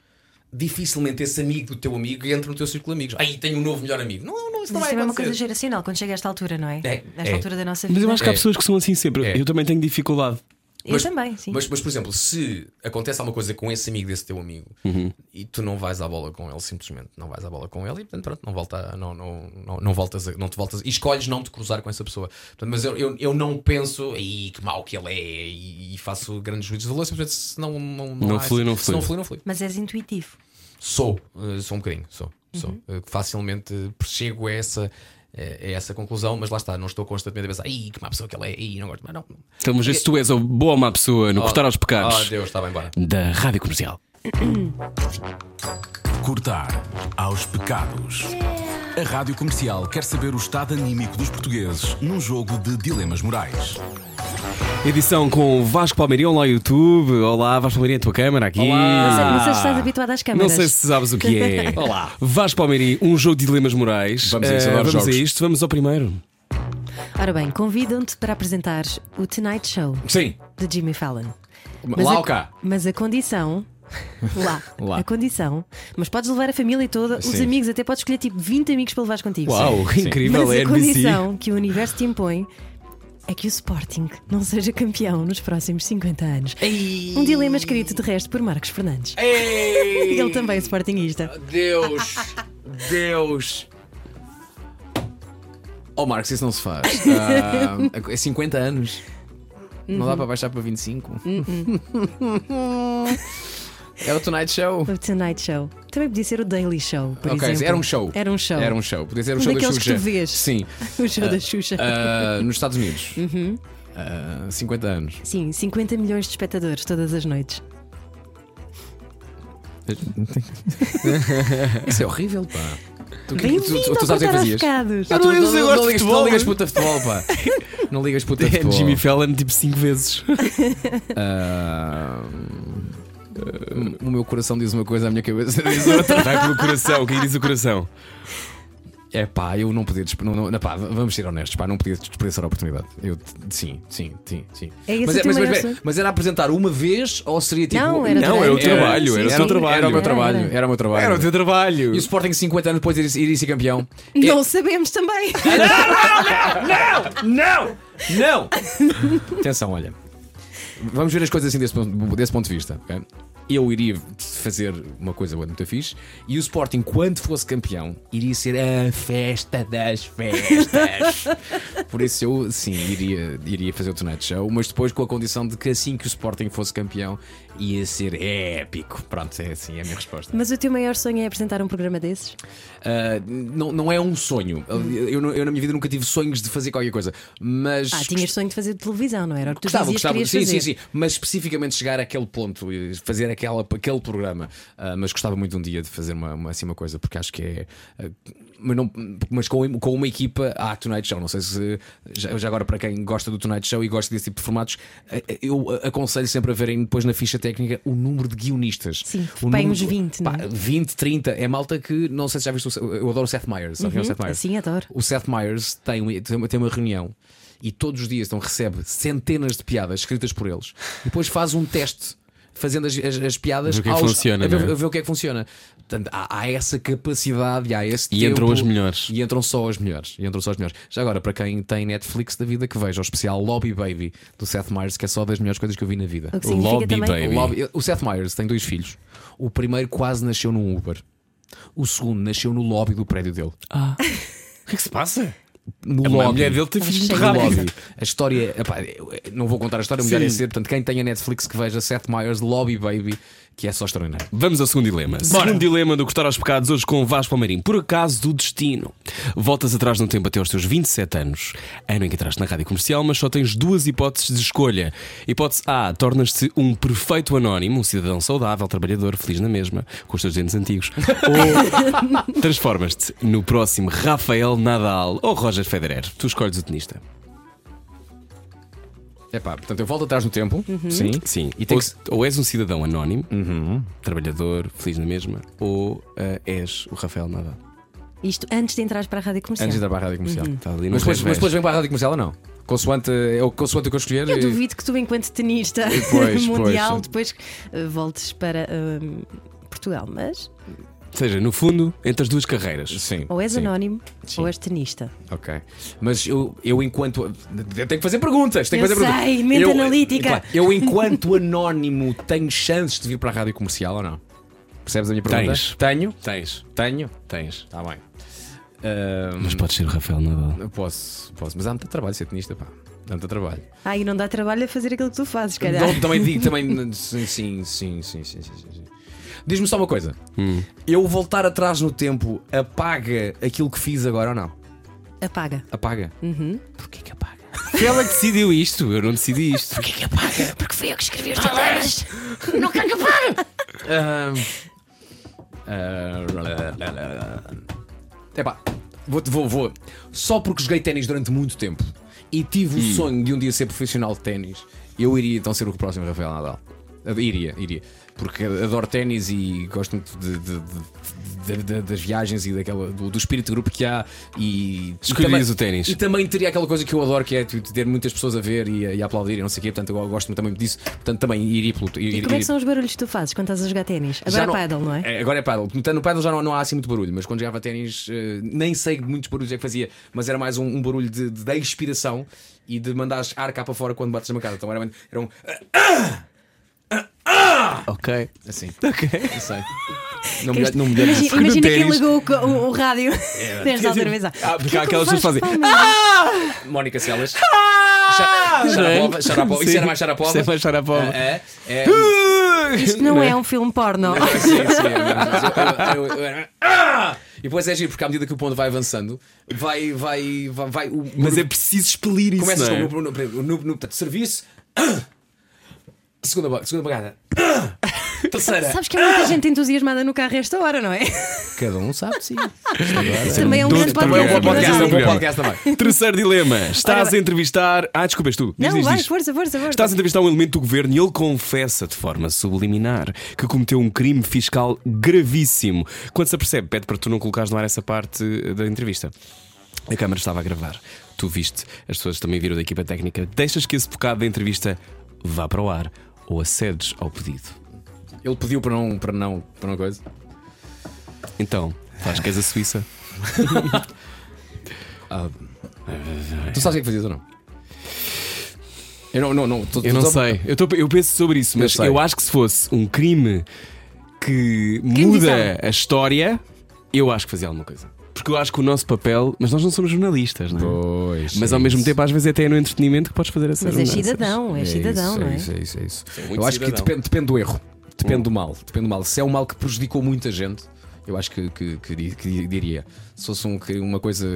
Dificilmente esse amigo do teu amigo entra no teu círculo de amigos. Aí tenho um novo melhor amigo. Não, não, isso não vai isso é uma coisa geracional quando chega a esta altura, não é? É, Nesta é. altura da nossa vida. Mas eu acho que há É. pessoas que são assim sempre. É. Eu também tenho dificuldade. Eu Mas- também, sim. Mas, mas, por exemplo, se acontece alguma coisa com esse amigo desse teu amigo Uhum. e tu não vais à bola com ele, simplesmente não vais à bola com ele e portanto pronto, não, volta, não, não, não, não voltas, a- não te voltas e escolhes não te cruzar com essa pessoa. Portanto, mas eu, eu, eu não penso, aí que mau que ele é e, e faço grandes juízos de valor, simplesmente se não, não, Não flui, esse- não se flui. não flui, não flui. Mas és intuitivo. Sou, eh, sou um bocadinho, sou. sou. Uhum. Eh, facilmente chego a essa. Eh, A essa conclusão, mas lá está, não estou constantemente a pensar, ih, que má pessoa que ela é, ih, não gosto, mas não. Então, mas se tu és a boa ou má pessoa no cortar aos Oh pecados Deus, está bem, embora. da rádio comercial. Cortar aos pecados. A Rádio Comercial quer saber o estado anímico dos portugueses num jogo de dilemas morais. Edição com Vasco Palmeirinho, olá YouTube. Olá, Vasco Palmeirinho, a tua câmara aqui. Não sei, não sei se estás habituado às Não câmaras. sei se sabes o que é. Olá. Vasco Palmeirinho, um jogo de dilemas morais. Vamos a isso, Eh, adoro vamos a isto, vamos ao primeiro. Ora bem, convidam-te para apresentar o Tonight Show Sim. de Jimmy Fallon. Mas Lá a, ou cá? Mas a condição. Lá, Lá. A condição. Mas podes levar a família toda, os Sim. amigos, até podes escolher tipo 20 amigos para levares contigo. Uau, incrível, Mas é a condição que o universo te impõe é que o Sporting não seja campeão nos próximos 50 anos. Um dilema escrito de resto por Marcos Fernandes. Ele também é Sportingista. Deus! Deus! Oh, Marcos, isso não se faz. Ah, é 50 anos. Não dá para baixar para 25. é o Tonight Show. O Tonight Show. Também podia ser o Daily Show, por ok, exemplo. era um show. Era um show. Era um show. Podia ser o Um show da daqueles que Xuxa. tu vês. Sim. O show da Xuxa. Ah, nos Estados Unidos. Uhum. Ah, 50 anos. Sim, 50 milhões de espectadores todas as noites. Isso é horrível, pá. Tu, que- Bem-vindo tu, tu, tu ao sabes o que Cortar aos fazias? Pecados. Ah, tu, não eu gosto de ligas, futebol, não ligas puta futebol, pá. Não ligas puta É futebol. Jimmy Fallon tipo 5 vezes. Ah, o meu coração diz uma coisa, a minha cabeça diz outra. Vai pelo coração, o que é que diz o coração? É pá, eu não podia. Não, não, não, pá, vamos ser honestos, pá, não podia desperdiçar a oportunidade. Eu, sim, sim, sim, sim. É esse mas, mas, mas, sonho? mas era apresentar uma vez ou seria tipo. Não, era Não, era o trabalho, era o sim, teu sim, trabalho. Era o meu Era, trabalho, era. era o meu trabalho. Era o teu trabalho. E o Sporting 50 anos depois iria, ser campeão. Não sabemos também. Não! Não! Atenção, olha. Vamos ver as coisas assim desse ponto, desse ponto de vista. ok? Eu iria fazer uma coisa muito fixe e o Sporting, quando fosse campeão, iria ser a festa das festas. Por isso eu, sim, iria, iria fazer o Tonight Show, mas depois com a condição de que assim que o Sporting fosse campeão, ia ser épico. Pronto, é assim, é a minha resposta. Mas o teu maior sonho é apresentar um programa desses? Uh, não, não é um sonho. Eu, eu na minha vida nunca tive sonhos de fazer qualquer coisa, mas. Ah, tinhas sonho de fazer televisão, não era? O que tu Gostava, gostava. querias Sim, fazer. sim, sim. Mas especificamente chegar àquele ponto, e fazer aquela, aquele programa. Ah, mas gostava muito um dia de fazer uma, uma, assim, uma coisa, porque acho que é. ah, mas não, mas com, com uma equipa há Tonight Show. Não sei se. Já, já agora, para quem gosta do Tonight Show e gosta desse tipo de formatos, ah, eu aconselho sempre a verem depois na ficha técnica o número de guionistas. Sim, o bem número uns de- 20, pá, não é? 20, 30. É malta que não sei se já viste. o- Eu adoro o Seth Meyers. O Seth Meyers? Assim adoro. O Seth Meyers tem, uma- tem tem uma reunião e todos os dias então, recebe centenas de piadas escritas por eles e depois faz um teste. Fazendo as, as- as piadas Ver o que é que aos- funciona, a ver, é? a ver o que é que funciona. Portanto, há, há essa capacidade, há esse E tempo, entram as melhores. E entram só as melhores. E entram só as melhores. Já agora, para quem tem Netflix da vida, que veja o especial Lobby Baby do Seth Meyers, que é só das melhores coisas que eu vi na vida. O Lobby também. Baby. O, Lobby- o Seth Meyers tem dois filhos. O primeiro quase nasceu num Uber. O segundo nasceu no lobby do prédio dele. O que é que se passa? No A lobby. mulher dele tem filhos cheio muito de lobby. A história, epá, não vou contar a história, melhor Sim. é ser. Portanto, quem tem a Netflix que veja Seth Meyers Lobby Baby, que é só extraordinário. Vamos ao segundo dilema. Segundo dilema do Cortar aos Pecados, hoje com o Vasco Palmeirim. Por acaso do destino. Voltas atrás no tempo até aos teus 27 anos, ano em que entraste na rádio comercial, mas só tens duas hipóteses de escolha. Hipótese A, tornas-te um perfeito anónimo, um cidadão saudável, trabalhador, feliz na mesma, com os teus dentes antigos. Ou transformas-te no próximo Rafael Nadal ou Roger Federer. Tu escolhes o tenista. Epá, portanto, eu volto atrás no tempo. Sim. Sim. E tem ou, que ou és um cidadão anónimo, trabalhador, feliz na mesma, ou ah, és o Rafael Nadal. Isto antes de entrar para a rádio comercial. Antes de ir para a rádio comercial. Está ali no Mas depois, revés. mas depois vem para a rádio comercial ou não? Consoante, é o consoante o que eu escolher. Eu e- duvido que tu, enquanto tenista Pois, mundial, pois. depois eh, voltes para hum, Portugal. Mas Ou seja, no fundo, entre as duas carreiras. Sim. ou és sim. anónimo Sim. ou és tenista. Ok. Mas eu, eu enquanto. Eu tenho que fazer perguntas. Tenho que Eu fazer perguntas. sei, mente eu, analítica. claro, eu, enquanto anónimo, tenho chances de vir para a rádio comercial ou não? Percebes a minha pergunta? Tens. Tenho. Tens, Tenho. tens. Está bem. Ahm, Mas podes ser o Rafael Nadal. eu posso, posso. Mas há muito trabalho ser tenista, pá. Há muito trabalho. Ah, e não dá trabalho a fazer aquilo que tu fazes, calhar. Não, também digo, também. Sim, sim, sim, sim, sim, sim, sim. Diz-me só uma coisa. Eu voltar atrás no tempo apaga aquilo que fiz agora ou não? Apaga. Apaga. Porquê que apaga? Foi ela que decidiu isto, eu não decidi isto. Porquê que apaga? Porque fui eu que escrevi os dilemas. Ahm, ah, Epá, vou, vou, vou. Só porque joguei ténis durante muito tempo e tive o sonho de um dia ser profissional de ténis, eu iria então ser o próximo Rafael Nadal. Iria, iria. Porque adoro ténis e gosto muito de- de- de- de- de- das viagens e daquela, do, do espírito de grupo que há. E, Escolherias e o ténis. E também teria aquela coisa que eu adoro, que é ter muitas pessoas a ver e a, e a aplaudir e não sei o quê. Portanto, eu gosto também disso. Portanto, também iria pelo. E iria- como é que são os barulhos que tu fazes quando estás a jogar ténis? já Agora é paddle, não é? Agora é paddle. Portanto, No paddle já não, não há assim muito barulho, mas quando jogava ténis, eh, nem sei muitos barulhos é que fazia, mas era mais um, um barulho de, de, da inspiração e de mandares ar cá para fora quando bates na mancada. Então era, era um. Ok. Assim. Ok. Não sei. Não me, não me Imagina, imagina que ele ténis- ligou o, o- o rádio desde a outra vez. Ah, porque há aquelas pessoas que fazem. Mónica Celas. Xa- Sharapova. Sharapova. Isso Sim. era mais Sharapova. Isso é mais Sharapova. É. é. Isto não é um filme porno. Sim, sim, é, mas eu- eu- eu- eu era- Ah! E depois é giro, porque à medida que o ponto vai avançando, vai. vai, vai, vai o, Mas é preciso expelir isso. Começas não é? com o no, no, no, no, portanto, serviço. Segunda, segunda bagada. Terceira. Sabes que há muita gente entusiasmada no carro a esta hora, não é? Cada um sabe, sim. Também é um grande Também é um podcast. bom podcast, é um bom podcast também. Terceiro dilema. Estás Ora, a entrevistar. Ah, desculpa, és tu. Diz, Não, diz, vai, diz. força, força, força. Estás a entrevistar um elemento do governo e ele confessa de forma subliminar que cometeu um crime fiscal gravíssimo. Quando se apercebe, pede para tu não colocares no ar essa parte da entrevista. A câmara estava a gravar. Tu viste, as pessoas também viram da equipa técnica. Deixas que esse bocado da entrevista vá para o ar ou acedes ao pedido. Ele pediu para não, para não, para não coisa. Então, faz que és a Suíça. Tu sabes o que é que fazias ou não? Eu não, não, não. tu- Eu não tu- sei. Eu, tô- eu penso sobre isso, mas sei. eu acho que se fosse um crime que Crime muda a história, eu acho que fazia alguma coisa. Porque eu acho que o nosso papel, mas nós não somos jornalistas, não é? Pois. Mas é ao mesmo isso. tempo, às vezes, até é no entretenimento que podes fazer essas Mas mudanças. cidadão, és É cidadão, isso, não é? É isso, é isso, é isso. Eu acho que depende, depende do erro. Depende do mal. Depende do mal. Se é um mal que prejudicou muita gente, eu acho que, que, que que diria. Se fosse um, que- uma coisa.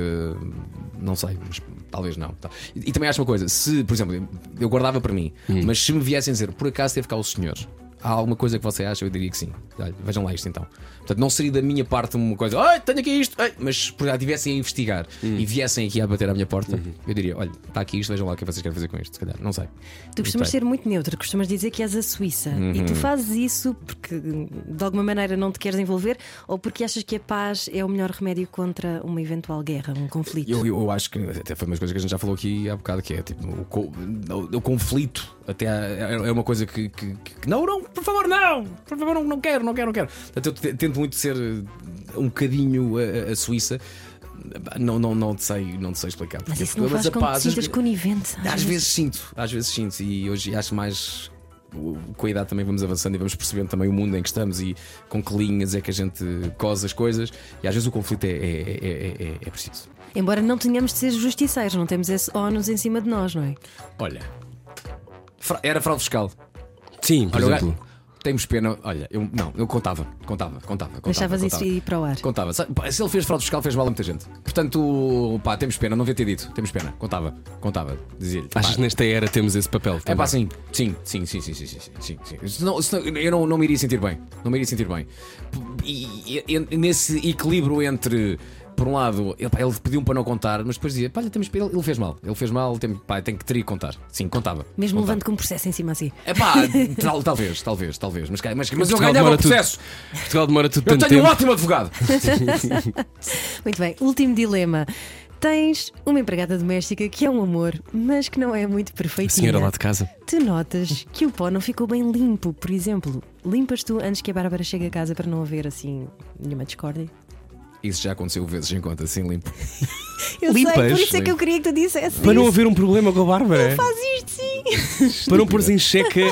Não sei, mas talvez não. Tá. E, e também acho uma coisa: se, por exemplo, eu guardava para mim, Hum. mas se me viessem dizer, por acaso teve cá o senhor há alguma coisa que você acha? Eu diria que sim. Olha, vejam lá isto então. Portanto, não seria da minha parte uma coisa, ai, tenho aqui isto, ai", mas se já estivessem a investigar e viessem aqui a bater à minha porta, eu diria: olha, está aqui isto, vejam lá o que vocês querem fazer com isto. Se calhar, não sei. Tu costumas sei. ser muito neutro, costumas dizer que és a Suíça e Uhum. tu fazes isso porque de alguma maneira não te queres envolver ou porque achas que a paz é o melhor remédio contra uma eventual guerra, um conflito. Eu, eu acho que até foi uma coisa que a gente já falou aqui há bocado, que é tipo o, o- o conflito. Até é é uma coisa que, que- que- Não, não, por favor, não! Por favor, não, não quero, não quero, não quero. Portanto, eu te- tento muito ser eh, um bocadinho a, a- Suíça. Não, não, não te sei, não te sei explicar. Mas porque- isso não mas faz com que paz, te sintas conivente. Às vezes sinto, às vezes sinto, e hoje acho mais. Com a idade também vamos avançando e vamos percebendo também o mundo em que estamos e com que linhas é que a gente cose as coisas, e às vezes o conflito é, é, é, é- é preciso. Embora não tenhamos de ser justiceiros, não temos esse ónus em cima de nós, não é? Olha, era fraude fiscal. Sim, por Olha, exemplo. temos pena. Olha, eu não, eu contava, contava, contava. contava Deixavas contava. isso ir para o ar. Contava. Se ele fez fraude fiscal, fez mal a muita gente. Portanto, pá, temos pena, não devia ter dito. Temos pena. Contava, contava. Dizia-lhe. Achas que nesta era temos esse papel? É pá, sim, sim, sim, sim, sim, sim, sim, sim, sim. Senão- senão eu não, não me iria sentir bem. Não me iria sentir bem. E, e- e nesse equilíbrio entre, por um lado, ele, pá, ele pediu-me para não contar, mas depois dizia, pá, olha, temos, ele, ele fez mal. Ele fez mal, tem, pá, tem que teria que contar. Sim, contava. Mesmo contava. levando com um processo em cima assim. É pá, tal- talvez, talvez, talvez. Mas, mas, mas eu ganhava o demora tudo- processo. Portugal demora tudo Eu tanto tenho um ótimo advogado. Muito bem, último dilema. Tens uma empregada doméstica que é um amor, mas que não é muito perfeitinha. Senhora lá de casa. Tu notas que o pó não ficou bem limpo, por exemplo. Limpas tu antes que a Bárbara chegue a casa para não haver assim nenhuma discórdia? Isso já aconteceu vezes em conta, assim limpo. Eu Limpas? sei, por isso é que eu queria que tu dissesse Para não haver um problema com a Bárbara. Faz isto sim. Para não pôres em xeque a,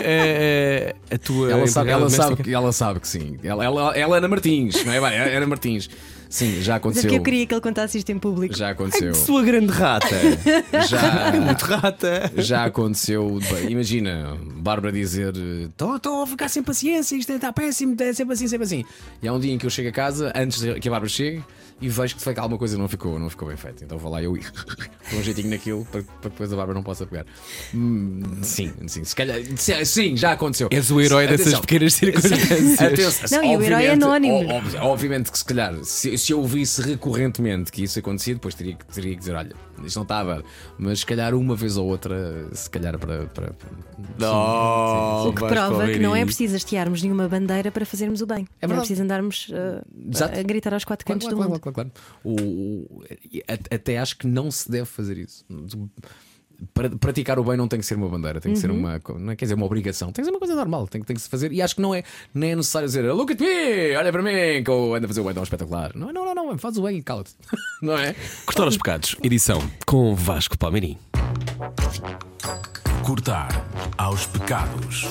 a- a tua. Ela sabe, ela, sabe, que- ela sabe que sim. Ela, ela, ela é Ana Martins, não é? Vai, é Ana Martins. Sim, já é aconteceu. porque eu queria que ele contasse isto em público. Já aconteceu. Sua grande rata. Já, Muito rata. já aconteceu. Imagina, Bárbara dizer: Estou a ficar sem paciência, isto está péssimo, é sempre assim, sempre assim. E há um dia em que eu chego a casa, antes que a Bárbara chegue, e vejo que foi que alguma coisa não ficou, não ficou bem feita. Então vou lá eu e dou um jeitinho naquilo para, para depois a Bárbara não possa pegar. Hum, sim, sim, se calhar. se- Sim, já aconteceu. És o herói dessas Atenção. pequenas circunstâncias. Atenção, Não, e o herói é obviamente- anónimo. ob- obviamente que se calhar, se, se eu ouvisse recorrentemente que isso acontecia, depois teria, que- teria que dizer: olha, isto não está a dar. Mas se calhar uma vez ou outra, se calhar para. para... Oh, O que prova que não é preciso hastearmos nenhuma bandeira para fazermos o bem. não é verdade. preciso andarmos uh, a gritar aos quatro cantos claro, do claro, mundo. Claro, claro. O- até acho que não se deve fazer isso. Para praticar o bem não tem que ser uma bandeira, tem que ser uma, não é, quer dizer, uma obrigação, tem que ser uma coisa normal, tem, que- tem que se fazer. E acho que não é, nem é necessário dizer look at me, olha para mim, que eu ando a fazer o bem tão espetacular. Não, não, não, não, faz o bem e cala-te, não é? Cortar os pecados. Edição com Vasco Palmeirim. Cortar aos pecados.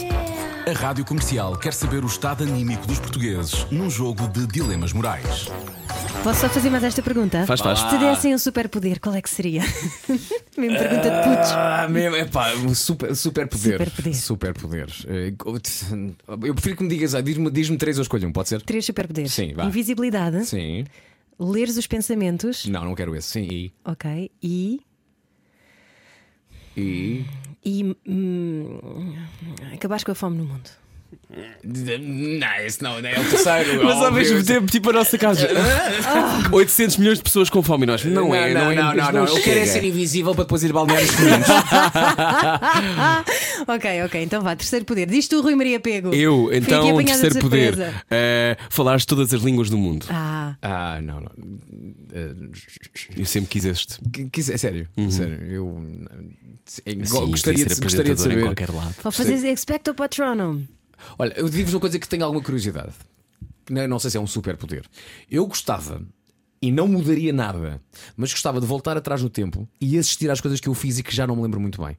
A Rádio Comercial quer saber o estado anímico dos portugueses num jogo de dilemas morais. Posso só fazer mais esta pergunta? Faz, faz. Se te dessem um superpoder, qual é que seria? Mesmo pergunta de putos. Ah, mesmo, é pá, um super, super poder. Superpoder. Super poder. Eh, Eu prefiro que me digas, ah, diz-me diz três, eu escolho um, pode ser? Três superpoderes. Sim, vá. Invisibilidade, Sim. leres os pensamentos, Não, não quero esse. Sim, e. ok, e. E. E. hum, acabares com a fome no mundo. Não, esse não, é o terceiro. Mas ao mesmo tempo, tipo a nossa casa. 800 milhões de pessoas com fome e nós. Não, Não, é, não, é, não, não, não. Eu quero é ser invisível para depois ir balnear os meninos. ok, ok, então vá, terceiro poder. Diz tu, Rui Maria Pego. Eu, então, terceiro poder. surpresa. eh, falares todas as línguas do mundo. Ah, ah, não, não. Eu sempre quis este. que- é sério, sério. Eu Sim, gostaria, de, ser gostaria de saber. qualquer lado. ou fazes expecto patronum. Olha, eu digo-vos uma coisa que tenho alguma curiosidade. Não, não sei se é um superpoder. Eu gostava, e não mudaria nada, mas gostava de voltar atrás no tempo e assistir às coisas que eu fiz e que já não me lembro muito bem.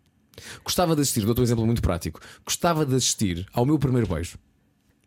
Gostava de assistir, dou-te um exemplo muito prático. Gostava de assistir ao meu primeiro beijo.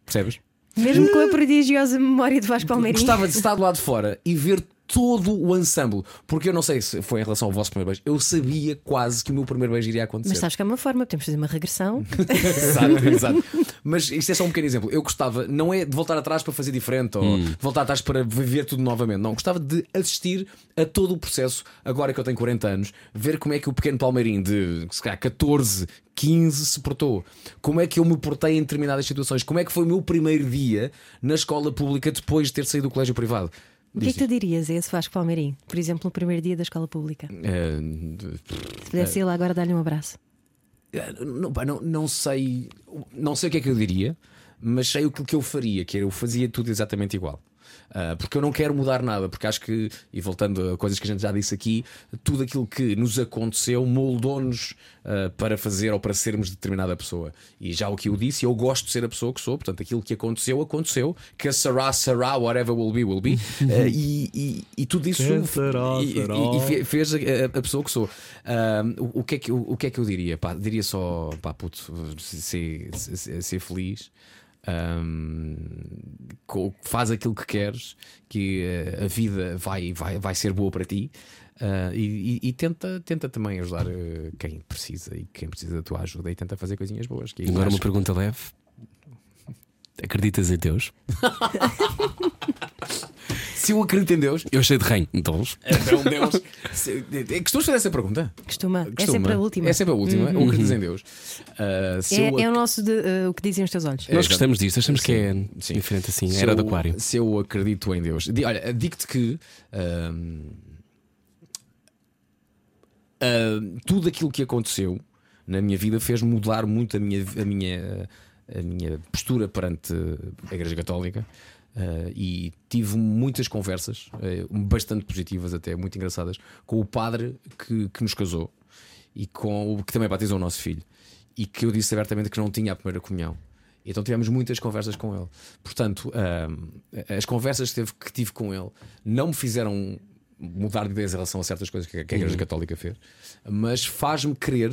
Percebes? Mesmo com a prodigiosa memória de Vasco Palmeirinho. Gostava de estar do lado de fora e ver todo o ensemble. Porque eu não sei se foi em relação ao vosso primeiro beijo, eu sabia quase que o meu primeiro beijo iria acontecer. Mas sabes que é uma forma, podemos fazer uma regressão. exato, exato. Mas isto é só um pequeno exemplo. Eu gostava, não é de voltar atrás para fazer diferente ou Hum. voltar atrás para viver tudo novamente. Não, gostava de assistir a todo o processo, agora que eu tenho 40 anos, ver como é que o pequeno Palmeirinho de se calhar 14, 15 se portou. Como é que eu me portei em determinadas situações. Como é que foi o meu primeiro dia na escola pública depois de ter saído do colégio privado. O que é que tu dirias a esse Vasco Palmeirim? Por exemplo, no primeiro dia da escola pública. Eh, Se pudesse ir lá agora dar-lhe um abraço. Não, pá, não, não sei Não sei o que é que eu diria Mas sei o que, eu faria Que era, eu fazia tudo exatamente igual porque eu não quero mudar nada, porque acho que, e voltando a coisas que a gente já disse aqui, tudo aquilo que nos aconteceu moldou-nos ah, para fazer ou para sermos determinada pessoa. E já o que eu disse, eu gosto de ser a pessoa que sou, portanto, aquilo que aconteceu, aconteceu, que será, será, whatever will be, will be. Ah, e, e, e tudo isso será, e- será. fez a, a- pessoa que sou. Ah, o, que é que, eu- o, que é que eu diria? Pá, diria só, pá, puto, ser, ser, ser feliz. Co- faz aquilo que queres, que eh, a vida vai, vai, vai ser boa para ti. ah, e, e- e tenta, tenta também ajudar eh, quem precisa e quem precisa da tua ajuda e tenta fazer coisinhas boas. Que Agora uma pergunta leve. Acreditas em Deus? Se eu acredito em Deus, Eu achei de reino. Então, então Deus. Se, é, costumas fazer essa pergunta? Costuma. É Costuma. sempre a última. É sempre a última. Eu acredito em Deus. Ah, se É, eu é o nosso de, eh, o que dizem os teus olhos. nós gostamos disto, achamos que é Sim. diferente assim. Se Era eu- do Aquário. Se eu acredito em Deus. Olha, digo-te que. ahm, tudo aquilo que aconteceu na minha vida fez mudar muito a minha, a minha, a minha postura perante a Igreja Católica. Ah, e tive muitas conversas, eh, bastante positivas, até muito engraçadas, com o padre que, que nos casou e com o que também batizou o nosso filho. E que eu disse abertamente que não tinha a primeira comunhão. Então tivemos muitas conversas com ele. Portanto, ahm, as conversas que, teve- que tive com ele não me fizeram mudar de ideias em relação a certas coisas que a, que a Igreja Católica fez, mas faz-me crer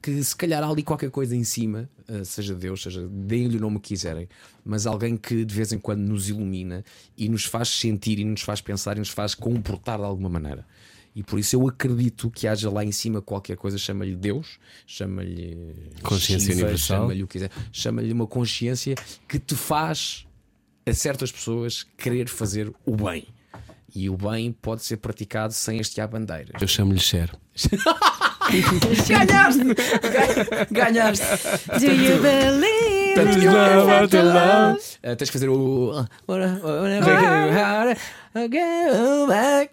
que se calhar há ali qualquer coisa em cima, ah, seja Deus, seja deem-lhe o nome que quiserem, mas alguém que de vez em quando nos ilumina e nos faz sentir e nos faz pensar e nos faz comportar de alguma maneira. E por isso eu acredito que haja lá em cima qualquer coisa, chama-lhe Deus, chama-lhe Consciência Shiva, universal. chama-lhe o que quiser, chama-lhe uma consciência que te faz a certas pessoas querer fazer o bem. E o bem pode ser praticado sem hastear bandeiras. Eu chamo-lhe Cher. Ganhaste! Do you believe Tanto in love after love? Ah, tens que fazer o.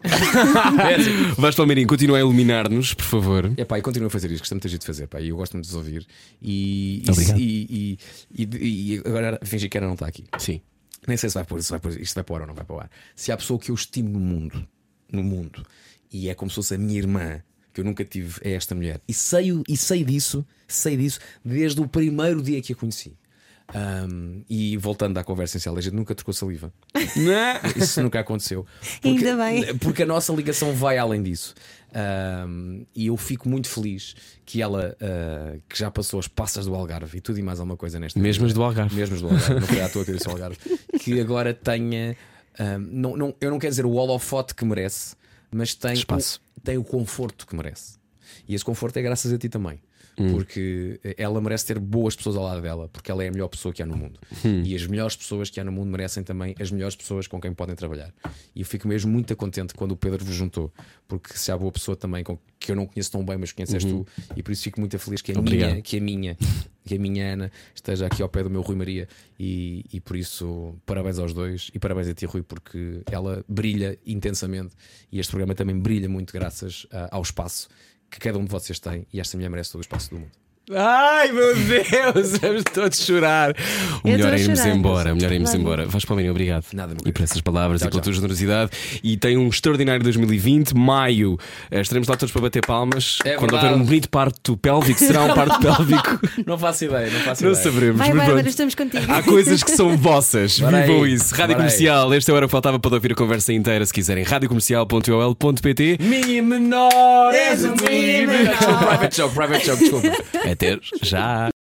É assim. Vais Palmeirinho, continua a iluminar-nos, por favor. É pá, e continuo a fazer isto, gostamos muito de fazer, pá, e eu gosto muito de vos ouvir. E, Obrigado. e, e, e, e agora fingir que era não está aqui. Sim. Nem sei se vai pôr, se vai pôr, isto vai para o ar ou não vai para o ar. Se há pessoa que eu estimo no mundo, no mundo, e é como se fosse a minha irmã, que eu nunca tive, é esta mulher. E sei, e sei disso, sei disso, desde o primeiro dia que a conheci. Ahm, e voltando à conversa inicial, a gente nunca trocou saliva. Isso nunca aconteceu. Porque, Ainda bem. Porque a nossa ligação vai além disso. Ahm, e eu fico muito feliz que ela, ah, que já passou as passas do Algarve e tudo e mais alguma coisa nesta Mesmas do Algarve. Mesmas do Algarve, não foi à toa que eu disse Algarve. Que agora tenha. ahm, não, não, eu não quero dizer o holofote que merece, mas tem, Espaço. O, tem o conforto que merece. E esse conforto é graças a ti também. Porque ela merece ter boas pessoas ao lado dela, porque ela é a melhor pessoa que há no mundo. E as melhores pessoas que há no mundo merecem também as melhores pessoas com quem podem trabalhar. E eu fico mesmo muito contente quando o Pedro vos juntou, porque se há boa pessoa também com, que eu não conheço tão bem, mas conheces tu, e por isso fico muito feliz que a Obrigado. minha, que a minha, que a minha Ana esteja aqui ao pé do meu Rui Maria. E, e por isso, parabéns aos dois e parabéns a ti, Rui, porque ela brilha intensamente e este programa também brilha muito graças ah, ao espaço que cada um de vocês tem. E esta mulher merece todo o espaço do mundo. Ai meu Deus, vamos todos chorar. O Eu melhor é irmos chorar. embora. O melhor é irmos embora. Vais Palmeirinho, obrigado. Nada, E por essas palavras Tchau, e pela tchau. tua generosidade. E tem um extraordinário 2020, maio. Eh, Estaremos lá todos para bater palmas. É Quando houver um bonito parto pélvico, será um parto pélvico. Não faço ideia, não faço Não ideia. saberemos. Vai, mas Bárbara, estamos contigo. Há coisas que são vossas. Bora Vivam aí. isso. Rádio Bora aí. Comercial, esta é a hora que faltava para ouvir a conversa inteira se quiserem. radiocomercial.ol.pt Mi menor és o mi menor. Private joke, private joke, desculpa. Até já.